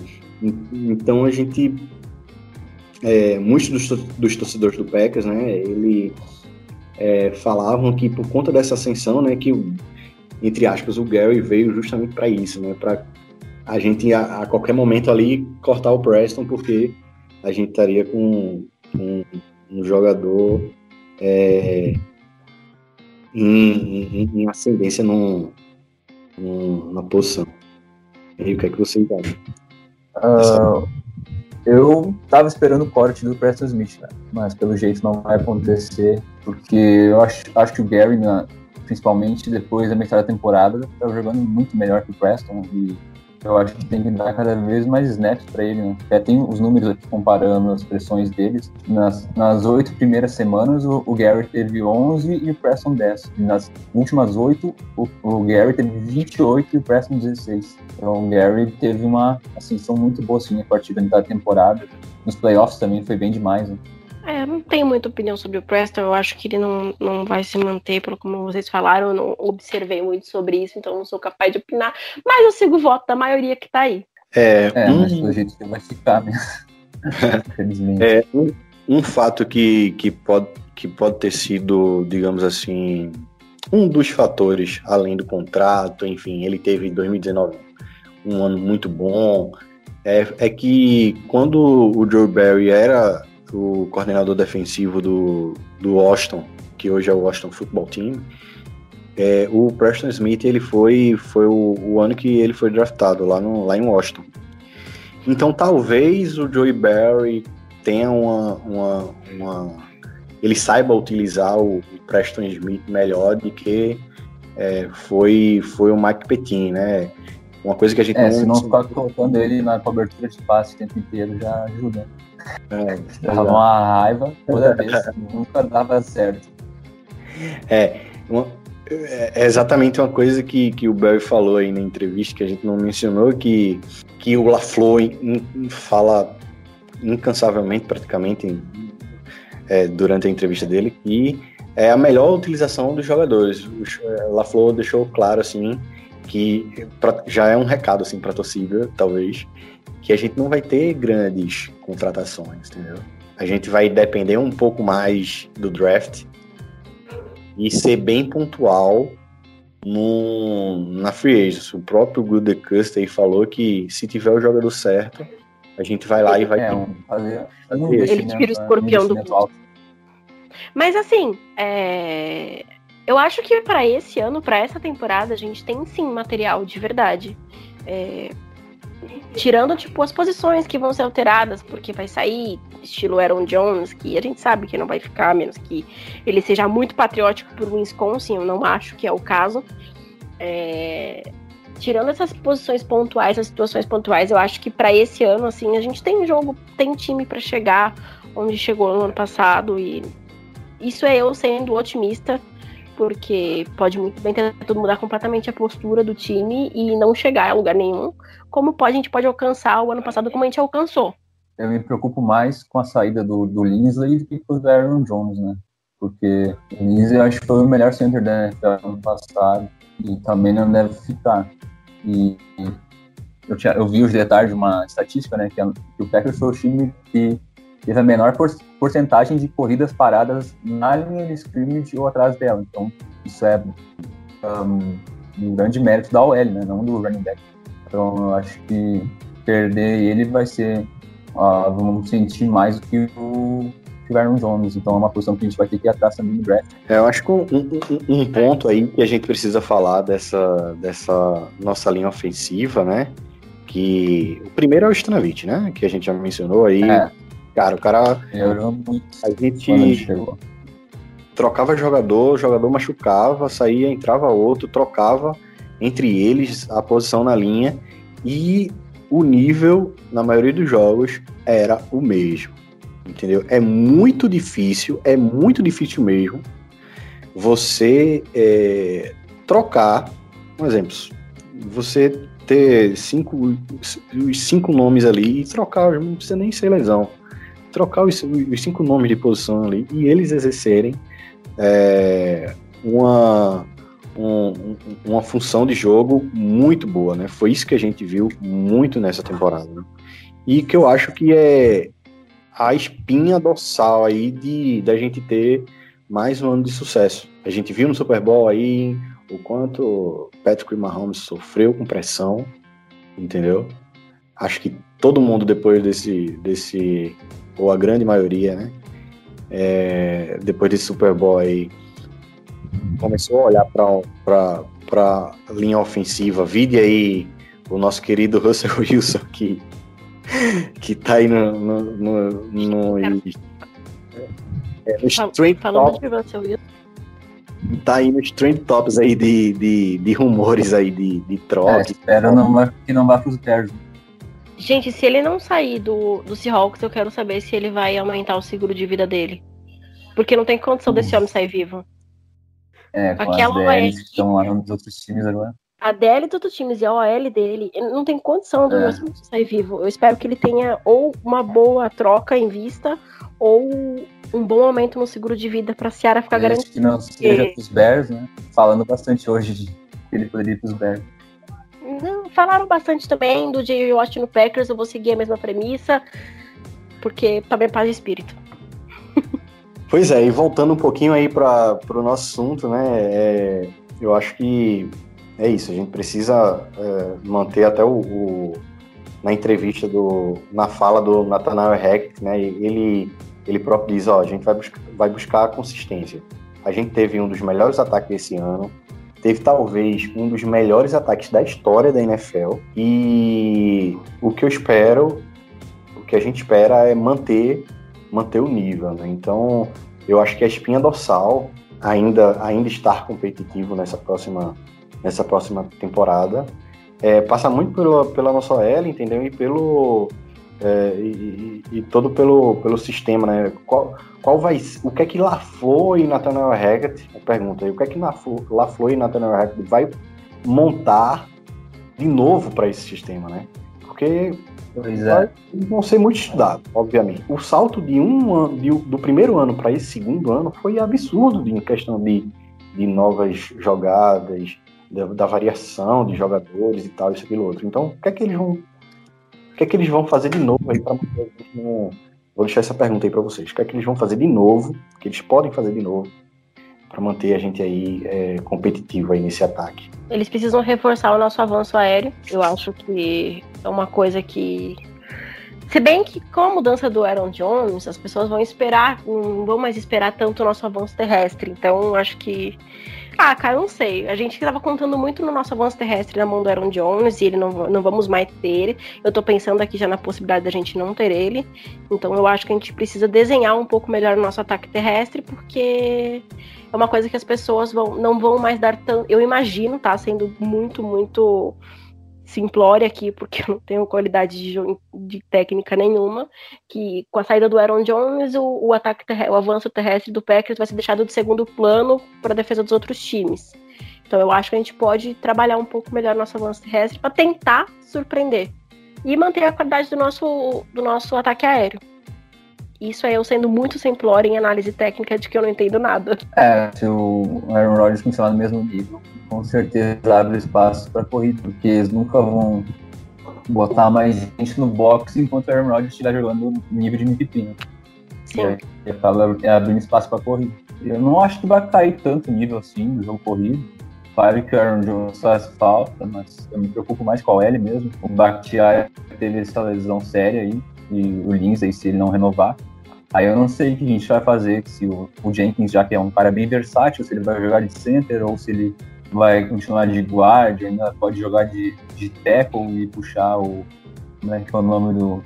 Então a gente é, muitos dos, dos, torcedores do Packers, né, ele é, falavam que por conta dessa ascensão, né, que entre aspas o Gary veio justamente para isso, né, para a gente a, a, qualquer momento ali cortar o Preston, porque a gente estaria com, com um jogador é, em, em, em, ascendência num, num, na posição. E o que é que você entende? Uh, eu tava esperando o corte do Preston Smith, né? mas pelo jeito não vai acontecer, porque eu acho, acho que o Gary, né, principalmente depois da metade da temporada, tá jogando muito melhor que o Preston e eu acho que tem que dar cada vez mais snaps para ele. Né? Até tem os números aqui comparando as pressões deles. Nas, nas oito primeiras semanas, o, o Gary teve 11 e o Preston 10. E nas últimas oito, o, o Gary teve 28 e o Preston 16. Então o Gary teve uma ascensão muito boa assim, a partir da temporada. Nos playoffs também foi bem demais. Né? É, não tenho muita opinião sobre o Preston. Eu acho que ele não, não vai se manter, pelo como vocês falaram. Eu não observei muito sobre isso, então não sou capaz de opinar. Mas eu sigo o voto da maioria que tá aí. É, é um... mas jeito que vai ficar, né? <laughs> Infelizmente. É, um, um fato que, que, pode, que pode ter sido, digamos assim, um dos fatores, além do contrato, enfim, ele teve em 2019 um ano muito bom. É, é que quando o Joe Barry era o coordenador defensivo do, do Washington, que hoje é o Washington Football Team, é, o Preston Smith ele foi, foi o, o, ano que ele foi draftado lá, no, lá em Washington. Então talvez o Joey Barry tenha uma, uma, uma ele saiba utilizar o, Preston Smith melhor do que é, foi, foi o Mike Petin, né? Uma coisa que a gente é, não... se não ficar colocando ele na cobertura de passe o tempo inteiro já ajuda. É, dava uma raiva toda vez, nunca dava certo. É, uma, é exatamente uma coisa que, que o Barry falou aí na entrevista, que a gente não mencionou, que, que o LaFleur in, in, fala incansavelmente, praticamente, é, durante a entrevista dele, que é a melhor utilização dos jogadores. O é, LaFleur deixou claro, assim, que pra, já é um recado, assim, para a torcida, talvez, que a gente não vai ter grandes contratações, entendeu? A gente vai depender um pouco mais do draft e ser bem pontual no, na free agents. O próprio Good Custer aí falou que se tiver o jogador certo, a gente vai lá e vai. É, um, fazer, fazer Ele tira o escorpião do alto. Mas assim, é... eu acho que para esse ano, para essa temporada, a gente tem sim material de verdade. É, tirando, tipo, as posições que vão ser alteradas, porque vai sair estilo Aaron Jones, que a gente sabe que não vai ficar, menos que ele seja muito patriótico por Wisconsin, eu não acho que é o caso. É... Tirando essas posições pontuais, essas situações pontuais, eu acho que para esse ano, assim, a gente tem jogo, tem time para chegar onde chegou no ano passado, e isso é eu sendo otimista, porque pode muito bem tudo mudar completamente a postura do time e não chegar a lugar nenhum, como pode, a gente pode alcançar o ano passado como a gente alcançou. Eu me preocupo mais com a saída do, do Linsley do que com o Aaron Jones, né? Porque o Linsley acho que foi o melhor center da NFL ano passado e também não deve ficar. E eu, tinha, eu vi os detalhes de uma estatística, né? Que, que o Packers foi o time que teve a menor porcentagem de corridas paradas na linha de scrimmage ou atrás dela. Então, isso é um, um grande mérito da OL, né? Não do running back. Então, eu acho que perder ele vai ser. Uh, vamos sentir mais do que o Aaron Jones. Então, é uma posição que a gente vai ter que ir atrás também no draft. É, eu acho que um, um, um, ponto aí que a gente precisa falar dessa, dessa nossa linha ofensiva, né? Que o primeiro é o Stanavich, né? Que a gente já mencionou aí. É Cara, o cara. Muito a gente. trocava jogador, o jogador machucava, saía, entrava outro, trocava entre eles a posição na linha e o nível, na maioria dos jogos, era o mesmo. Entendeu? É muito difícil, é muito difícil mesmo você é, trocar, por exemplo, você ter cinco, os cinco nomes ali e trocar, não precisa nem ser lesão, trocar os, os cinco nomes de posição ali e eles exercerem é, uma, um, uma função de jogo muito boa, né? Foi isso que a gente viu muito nessa temporada. Né? E que eu acho que é a espinha dorsal aí de da gente ter mais um ano de sucesso. A gente viu no Super Bowl aí o quanto Patrick Mahomes sofreu com pressão, entendeu? Acho que todo mundo depois desse, desse ou a grande maioria, né? É, depois desse Super Bowl aí, começou a olhar para a linha ofensiva. Vide aí o nosso querido Russell <laughs> Wilson, que, que tá aí no. no, no, no, é, no trend top, Tá aí nos trend tops aí de, de, de rumores aí de, de troca. É, espero não, que não vá pros Bears. Gente, se ele não sair do, do Seahawks, eu quero saber se ele vai aumentar o seguro de vida dele. Porque não tem condição desse homem sair vivo. É, com Aquela as DLs que estão lá nos outros times agora. A DL dos outros times e a OL dele, não tem condição do é. sair vivo. Eu espero que ele tenha ou uma boa troca em vista, ou um bom aumento no seguro de vida para a Ciara ficar garantido. Que não seja para os Bears, né? Falando bastante hoje de que ele poderia ir para os Bears. Falaram bastante também do J.J. Watt no Packers, eu vou seguir a mesma premissa, porque também paz de espírito. <laughs> Pois é, e voltando um pouquinho aí para o nosso assunto, né? É, eu acho que é isso, a gente precisa é, manter até o, o, na entrevista do na fala do Nathaniel Hackett, né? Ele ele próprio diz, ó, a gente vai buscar, vai buscar a consistência. A gente teve um dos melhores ataques desse ano, teve talvez um dos melhores ataques da história da NFL e o que eu espero, o que a gente espera é manter manter o nível, né? Então, eu acho que a espinha dorsal ainda ainda estar competitivo nessa próxima nessa próxima temporada é, passa muito pela, pela nossa OL, entendeu? E pelo é, e, e, todo pelo, pelo sistema, né? Qual, qual vai o que é que LaFleur e Nathaniel Hackett, pergunta aí, o que é que LaFleur e Nathaniel Hackett vai montar de novo para esse sistema, né? Porque Pois é. vão ser muito estudados, obviamente. O salto de um ano, de, do primeiro ano para esse segundo ano foi absurdo em questão de, de novas jogadas, da, da, variação de jogadores e tal, isso aquilo outro. Então, o que é que eles vão, o que é que eles vão fazer de novo aí Vou deixar essa pergunta aí para vocês. O que é que eles vão fazer de novo? O que eles podem fazer de novo para manter a gente aí é, competitivo aí nesse ataque. Eles precisam reforçar o nosso avanço aéreo. Eu acho que é uma coisa que se bem que com a mudança do Aaron Jones, as pessoas vão esperar, não vão mais esperar tanto o nosso avanço terrestre. Então, acho que ah, cara, não sei. A gente estava contando muito no nosso avanço terrestre na mão do Aaron Jones e ele não, não vamos mais ter ele. Eu tô pensando aqui já na possibilidade da gente não ter ele. Então eu acho que a gente precisa desenhar um pouco melhor o nosso ataque terrestre, porque é uma coisa que as pessoas vão, não vão mais dar tanto. Eu imagino, tá? Sendo muito, muito simplória aqui, porque <laughs> eu não tenho qualidade de, de, técnica nenhuma, que com a saída do Aaron Jones, o, o ataque o avanço terrestre do Packers vai ser deixado de segundo plano para a defesa dos outros times. Então eu acho que a gente pode trabalhar um pouco melhor nosso avanço terrestre para tentar surpreender e manter a qualidade do nosso, do nosso ataque aéreo. Isso é eu sendo muito simplória em análise técnica de que eu não entendo nada. É, se o Aaron Rodgers continuar no mesmo nível, com certeza abre espaço para corrida, porque eles nunca vão botar mais gente no box enquanto o Aaron Rodgers estiver jogando no nível de MVP. Né? Sim. E aí, acaba abrindo espaço para corrida. Eu não acho que vai cair tanto nível assim do jogo corrido. Claro que o Aaron Jones faz falta, mas eu me preocupo mais com o L mesmo. O Bakhtiari teve essa lesão séria aí, e o Lindsay, se ele não renovar. Aí eu não sei o que a gente vai fazer, se o, o Jenkins, já que é um cara bem versátil, se ele vai jogar de center ou se ele vai continuar de guard, ainda pode jogar de, de tackle e puxar o. Como é que é o nome do.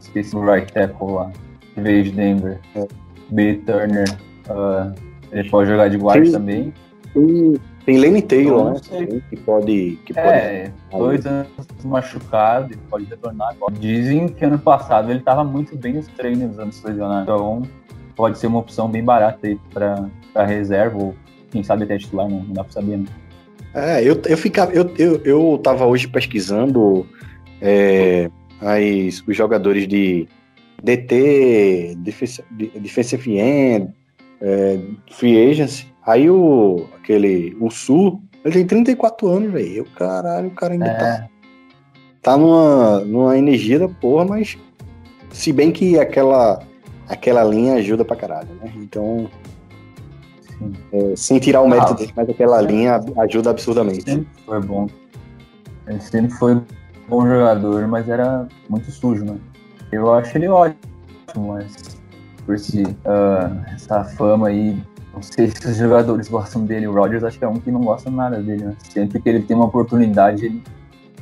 Esqueci o right tackle lá, que veio de Denver. É. B. Turner. Uh, ele pode jogar de guarda Sim. também. Tem, tem Lane Taylor, não né? sei. Que pode. Que É, dois anos machucado, ele pode retornar agora. Dizem que ano passado ele estava muito bem nos treinos antes de lesionar. Então pode ser uma opção bem barata aí pra reserva, ou quem sabe até titular, não, não dá pra saber. Né? É, eu, eu ficava. Eu, eu, eu tava hoje pesquisando é, as, os jogadores de DT, defensive End, é, Free Agency. Aí o. aquele. O Sul, ele tem 34 anos, velho. Eu, caralho, o cara ainda tá, É, tá numa, numa energia da porra, mas. Se bem que aquela. Aquela linha ajuda pra caralho, né? Então, é, sem tirar o mérito Ah. dele, mas aquela linha ajuda absurdamente. sempre foi bom. Ele sempre foi um bom jogador, mas era muito sujo, né? Eu acho ele ótimo, mas por si, ah, essa fama aí, não sei se os jogadores gostam dele. O Rodgers acho que é um que não gosta nada dele, né? Sempre que ele tem uma oportunidade, ele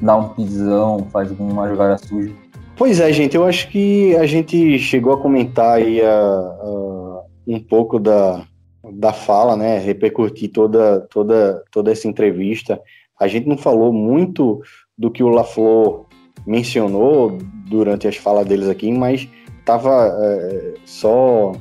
dá um pisão, faz uma jogada suja. Pois é, gente, eu acho que a gente chegou a comentar aí a, a- um pouco da, da fala, né? Repercutir toda, toda, toda essa entrevista. A gente não falou muito do que o LaFleur mencionou durante as falas deles aqui, mas estava só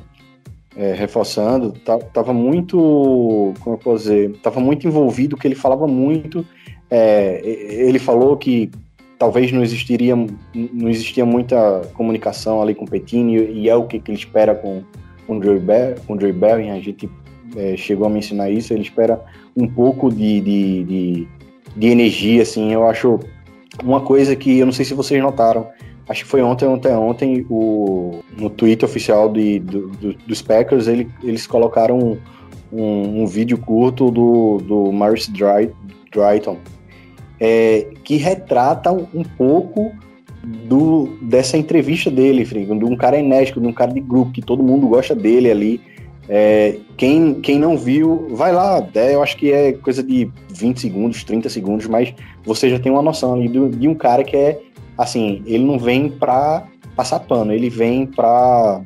é, reforçando, estava muito, como eu posso dizer, muito envolvido, que ele falava muito. é, ele falou que talvez não existiria não existia muita comunicação ali com o Petini e é o que, que ele espera com, com o Joey Ber, com o Joey Berry, a gente é, chegou a mencionar isso, ele espera um pouco de, de, de, de energia, assim, eu acho uma coisa que eu não sei se vocês notaram, acho que foi ontem, ontem, ontem, o, no Twitter oficial de, do, do- dos Packers, ele, eles colocaram um, um, vídeo curto do, do Maurice Dry, Drayton, é, que retrata um, pouco do, dessa entrevista dele, Frigo, de um cara enérgico, de um cara de grupo, que todo mundo gosta dele ali. É, quem, quem não viu, vai lá, é, eu acho que é coisa de 20 segundos, 30 segundos, mas você já tem uma noção ali de um cara que é, assim, ele não vem pra passar pano, ele vem pra,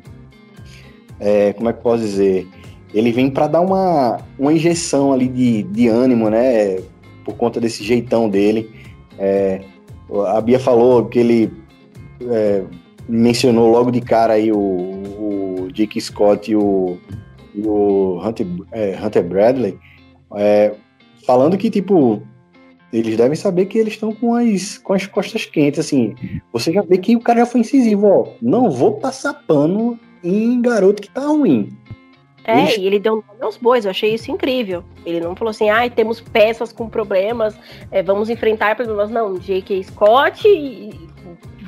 é, como é que posso dizer, ele vem pra dar uma, uma injeção ali de, de ânimo, né, por conta desse jeitão dele. É, a Bia falou que ele é, mencionou logo de cara aí o, o Jake Scott e o, e o Hunter, é, Hunter Bradley, é, falando que, tipo, eles devem saber que eles estão com as, com as costas quentes, assim. Você já vê que o cara já foi incisivo, ó. Não vou passar pano em garoto que tá ruim. É, e ele deu nome aos bois, eu achei isso incrível. Ele não falou assim, ai, temos peças com problemas, é, vamos enfrentar problemas. Não, J.K. Scott e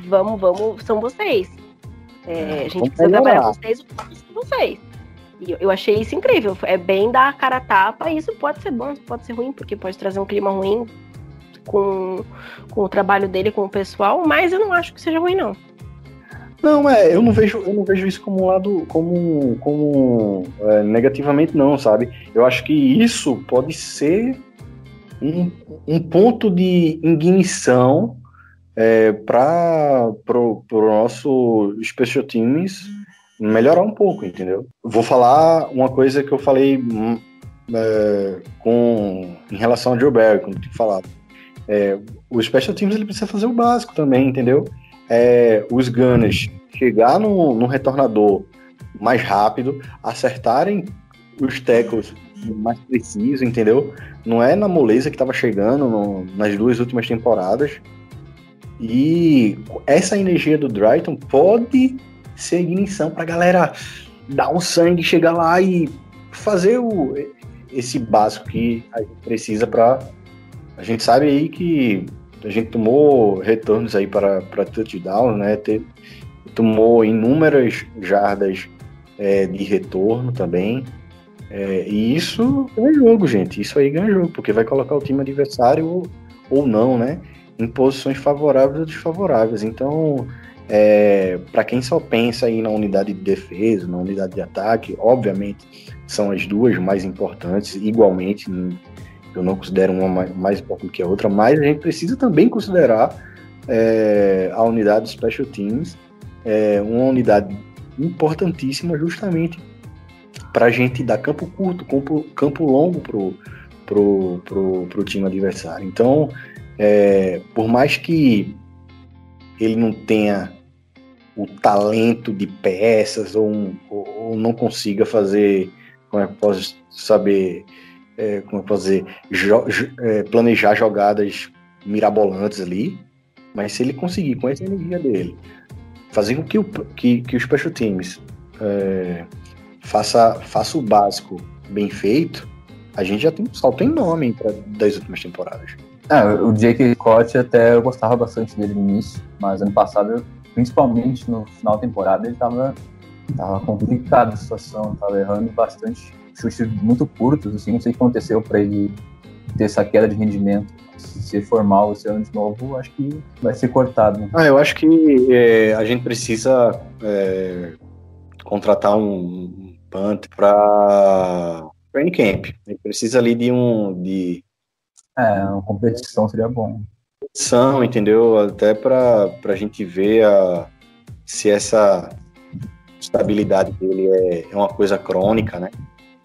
vamos, vamos, são vocês. É, a gente Vamos precisa trabalhar com vocês, vamos com vocês. E eu- eu achei isso incrível. É bem dar a cara a tapa, e isso pode ser bom, pode ser ruim, porque pode trazer um clima ruim com, com o trabalho dele, com o pessoal, mas eu não acho que seja ruim, não. Não, é, eu não vejo, eu não vejo isso como um lado, como, como é, negativamente não, sabe? Eu acho que isso pode ser um, um ponto de ignição é, para pro, nosso special teams melhorar um pouco, entendeu? Vou falar uma coisa que eu falei hum, é, com em relação ao Joe Barry, como eu tinha falado. É, o special teams ele precisa fazer o básico também, entendeu? é, os gunners chegar no, no retornador mais rápido, acertarem os tackles mais preciso, entendeu? Não é na moleza que estava chegando no- nas duas últimas temporadas. E essa energia do Drayton pode ser ignição para galera dar um sangue, chegar lá e fazer o, esse básico que a gente precisa para. A gente sabe aí que a gente tomou retornos aí para, para touchdown, né? Te- tomou inúmeras jardas é, de retorno também. É, e isso ganha jogo, gente. Isso aí ganha jogo, porque vai colocar o time adversário ou, ou não, né? Em posições favoráveis ou desfavoráveis. Então, é, para quem só pensa aí na unidade de defesa, na unidade de ataque, obviamente são as duas mais importantes, igualmente. Eu não considero uma mais, mais importante que a outra, mas a gente precisa também considerar é, a unidade de Special Teams, é, uma unidade importantíssima justamente pra gente dar campo curto, campo, campo longo pro, pro, pro, pro time adversário. Então, é, por mais que ele não tenha o talento de peças ou, um, ou não consiga fazer, como é que posso saber, é, como é que posso dizer, jo, é, planejar jogadas mirabolantes ali, mas se ele conseguir com essa energia dele, fazer com que, o, que, que os special teams é, faça, faça o básico bem feito, a gente já tem um salto enorme para das últimas temporadas. É, o Jake Scott até eu gostava bastante dele no início, mas ano passado, principalmente no final da temporada, ele tava, tava complicado a situação, tava errando bastante chutes muito curtos, assim, não sei o que aconteceu para ele ter essa queda de rendimento. Se formal esse ano de novo, acho que vai ser cortado. Né? Ah, eu acho que é, a gente precisa é, contratar um punt para training camp. A gente precisa ali de um de é, uma competição seria bom. Competição, entendeu? Até para a gente ver a, se essa estabilidade dele é, é uma coisa crônica, né?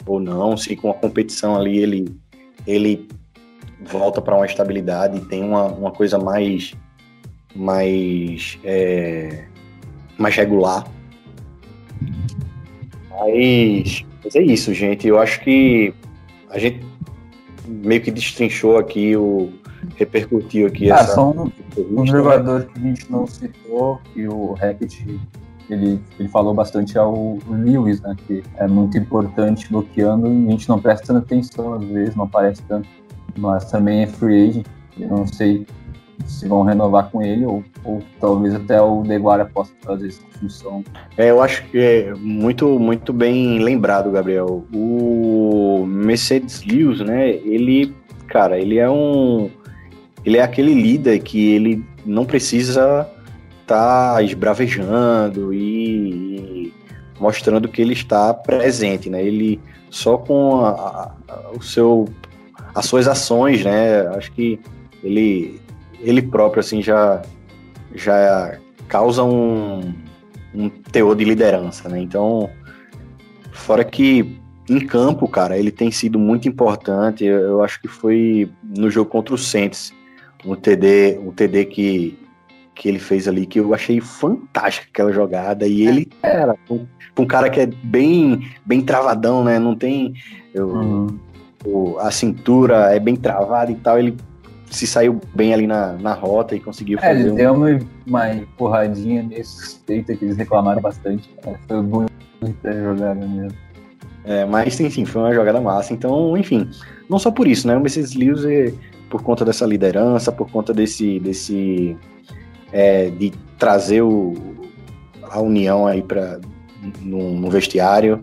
Ou não, se com a competição ali ele, ele volta para uma estabilidade e tem uma, uma coisa mais mais é, mais regular. Mas, mas é isso, gente. Eu acho que a gente meio que destrinchou aqui o repercutiu aqui ah, essa são um jogador que a gente não citou e o Hackett ele, ele falou bastante ao Lewis, né, que é muito importante bloqueando e a gente não presta tanta atenção às vezes, não aparece tanto, mas também é free agent, eu não sei se vão renovar com ele ou, ou talvez até o Deguara possa fazer essa função. É, eu acho que é muito, muito bem lembrado, Gabriel. O Mercedes Lewis, né, ele, cara, ele é um ele é aquele líder que ele não precisa tá esbravejando e, e, mostrando que ele está presente, né? Ele só com a, a, o seu as suas ações, né? Acho que ele ele próprio assim já já causa um, um teor de liderança, né? Então, fora que em campo, cara, ele tem sido muito importante. Eu, eu acho que foi no jogo contra o Saints, um TD, um TD que que ele fez ali, que eu achei fantástica aquela jogada. E ele era um, um cara que é bem, bem travadão, né? Não tem. Eu, uhum. o, a cintura é bem travada e tal. Ele se saiu bem ali na, na rota e conseguiu fazer. É, ele um... deu uma, uma empurradinha nesse peito que eles reclamaram bastante. Foi bonito a jogada mesmo. É, mas enfim, foi uma jogada massa. Então, enfim, não só por isso, né? O Mrs. Lewis, é, por conta dessa liderança, por conta desse, desse é, de trazer o, a união aí para no, no, vestiário,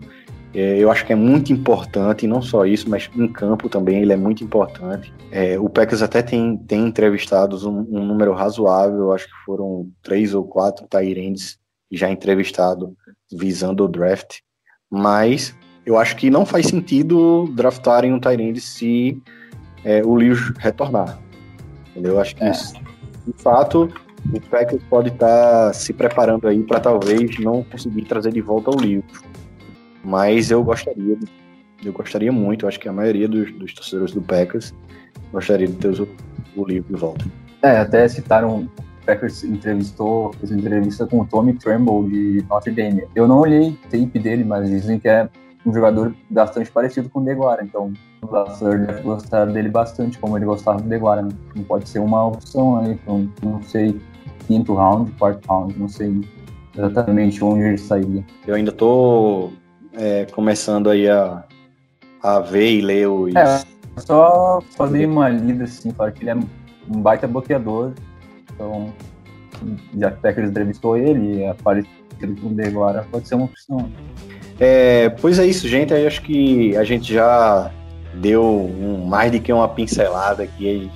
é, eu acho que é muito importante, não só isso, mas em campo também ele é muito importante. É, o Packers até tem, tem entrevistados um, um, número razoável, acho que foram três ou quatro Tyrands já entrevistado visando o draft, mas eu acho que não faz sentido draftarem um Tyrande se é, o Lewis retornar. Entendeu? Eu acho que é. isso, de fato, o Packers pode estar tá se preparando aí para talvez não conseguir trazer de volta o Lewis. Mas eu gostaria, eu gostaria muito, acho que a maioria dos, dos torcedores do Packers gostaria de ter o, o Lewis de volta. É, até citaram Packers entrevistou, fez entrevista com o Tommy Tremble de Notre Dame. Eu não olhei tape dele, mas dizem que é um jogador bastante parecido com o Deguara, então o Lassler deve gostar dele bastante, como ele gostava do Deguara, né? Não pode ser uma opção aí, então, não sei, quinto round, quarto round, não sei exatamente onde ele sairia. Eu ainda tô é, começando aí a, a ver e ler os... É, só, dei uma lida, assim, claro que ele é um baita bloqueador, então, já que o Packers entrevistou ele, parecido com o Deguara, pode ser uma opção. É, pois é isso, gente. Aí acho que a gente já deu um, mais do que uma pincelada aqui.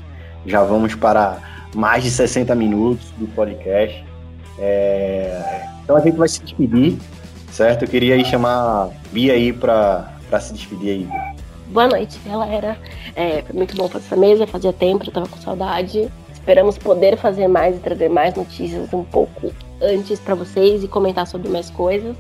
Já vamos para mais de 60 minutos do podcast. É, então a gente vai se despedir, certo? Eu queria aí chamar a Bia aí para se despedir aí. Boa noite, galera. É, foi muito bom fazer essa mesa, fazia tempo, eu tava com saudade. Esperamos poder fazer mais e trazer mais notícias um pouco antes para vocês e comentar sobre mais coisas.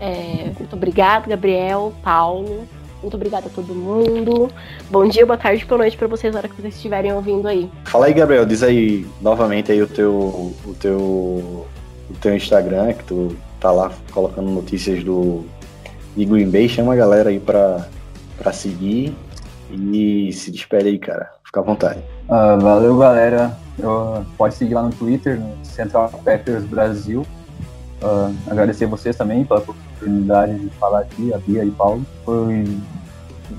É, muito obrigado, Gabriel, Paulo. Muito obrigada a todo mundo. Bom dia, boa tarde, boa noite para vocês na hora que vocês estiverem ouvindo aí. Fala aí, Gabriel, diz aí novamente aí o teu, o teu, o teu Instagram, que tu tá lá colocando notícias do de Green Bay. Chama a galera aí pra, pra seguir e se despede aí, cara. Fica à vontade. Uh, valeu, galera. Eu, pode seguir lá no Twitter, no Central Packers Brasil. Uh, agradecer vocês também pela oportunidade de falar aqui, a Bia e Paulo. Foi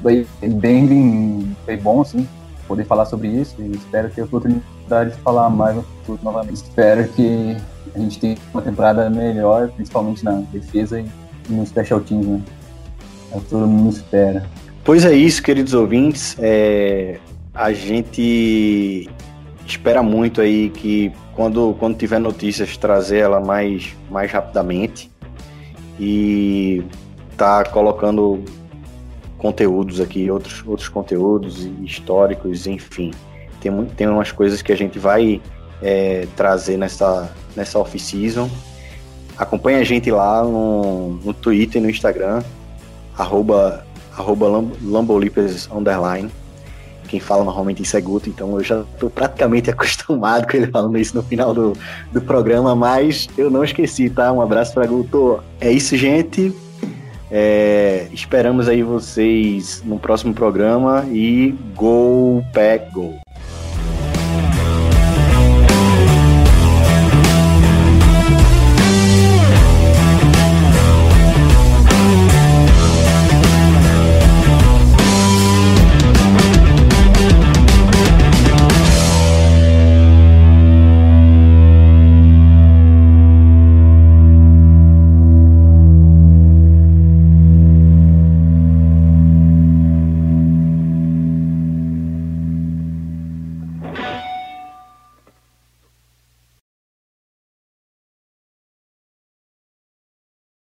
bem, bem, bem bom, assim, poder falar sobre isso e espero ter a oportunidade de falar mais no futuro novamente. Espero que a gente tenha uma temporada melhor, principalmente na defesa e no Special Teams, né? É o que todo mundo espera. Pois é isso, queridos ouvintes. É, a gente espera muito aí que quando, quando tiver notícias, trazer ela mais, mais rapidamente e tá colocando conteúdos aqui, outros, outros conteúdos históricos, enfim. Tem, tem umas coisas que a gente vai é, trazer nessa, nessa off-season. Acompanhe a gente lá no, no Twitter e no Instagram, arroba, arroba Lambolipers underline quem fala normalmente isso é Guto, então eu já estou praticamente <laughs> acostumado com ele falando isso no final do, do programa, mas eu não esqueci, tá? Um abraço para Guto. É isso, gente. É, esperamos aí vocês no próximo programa e Go Pack Go!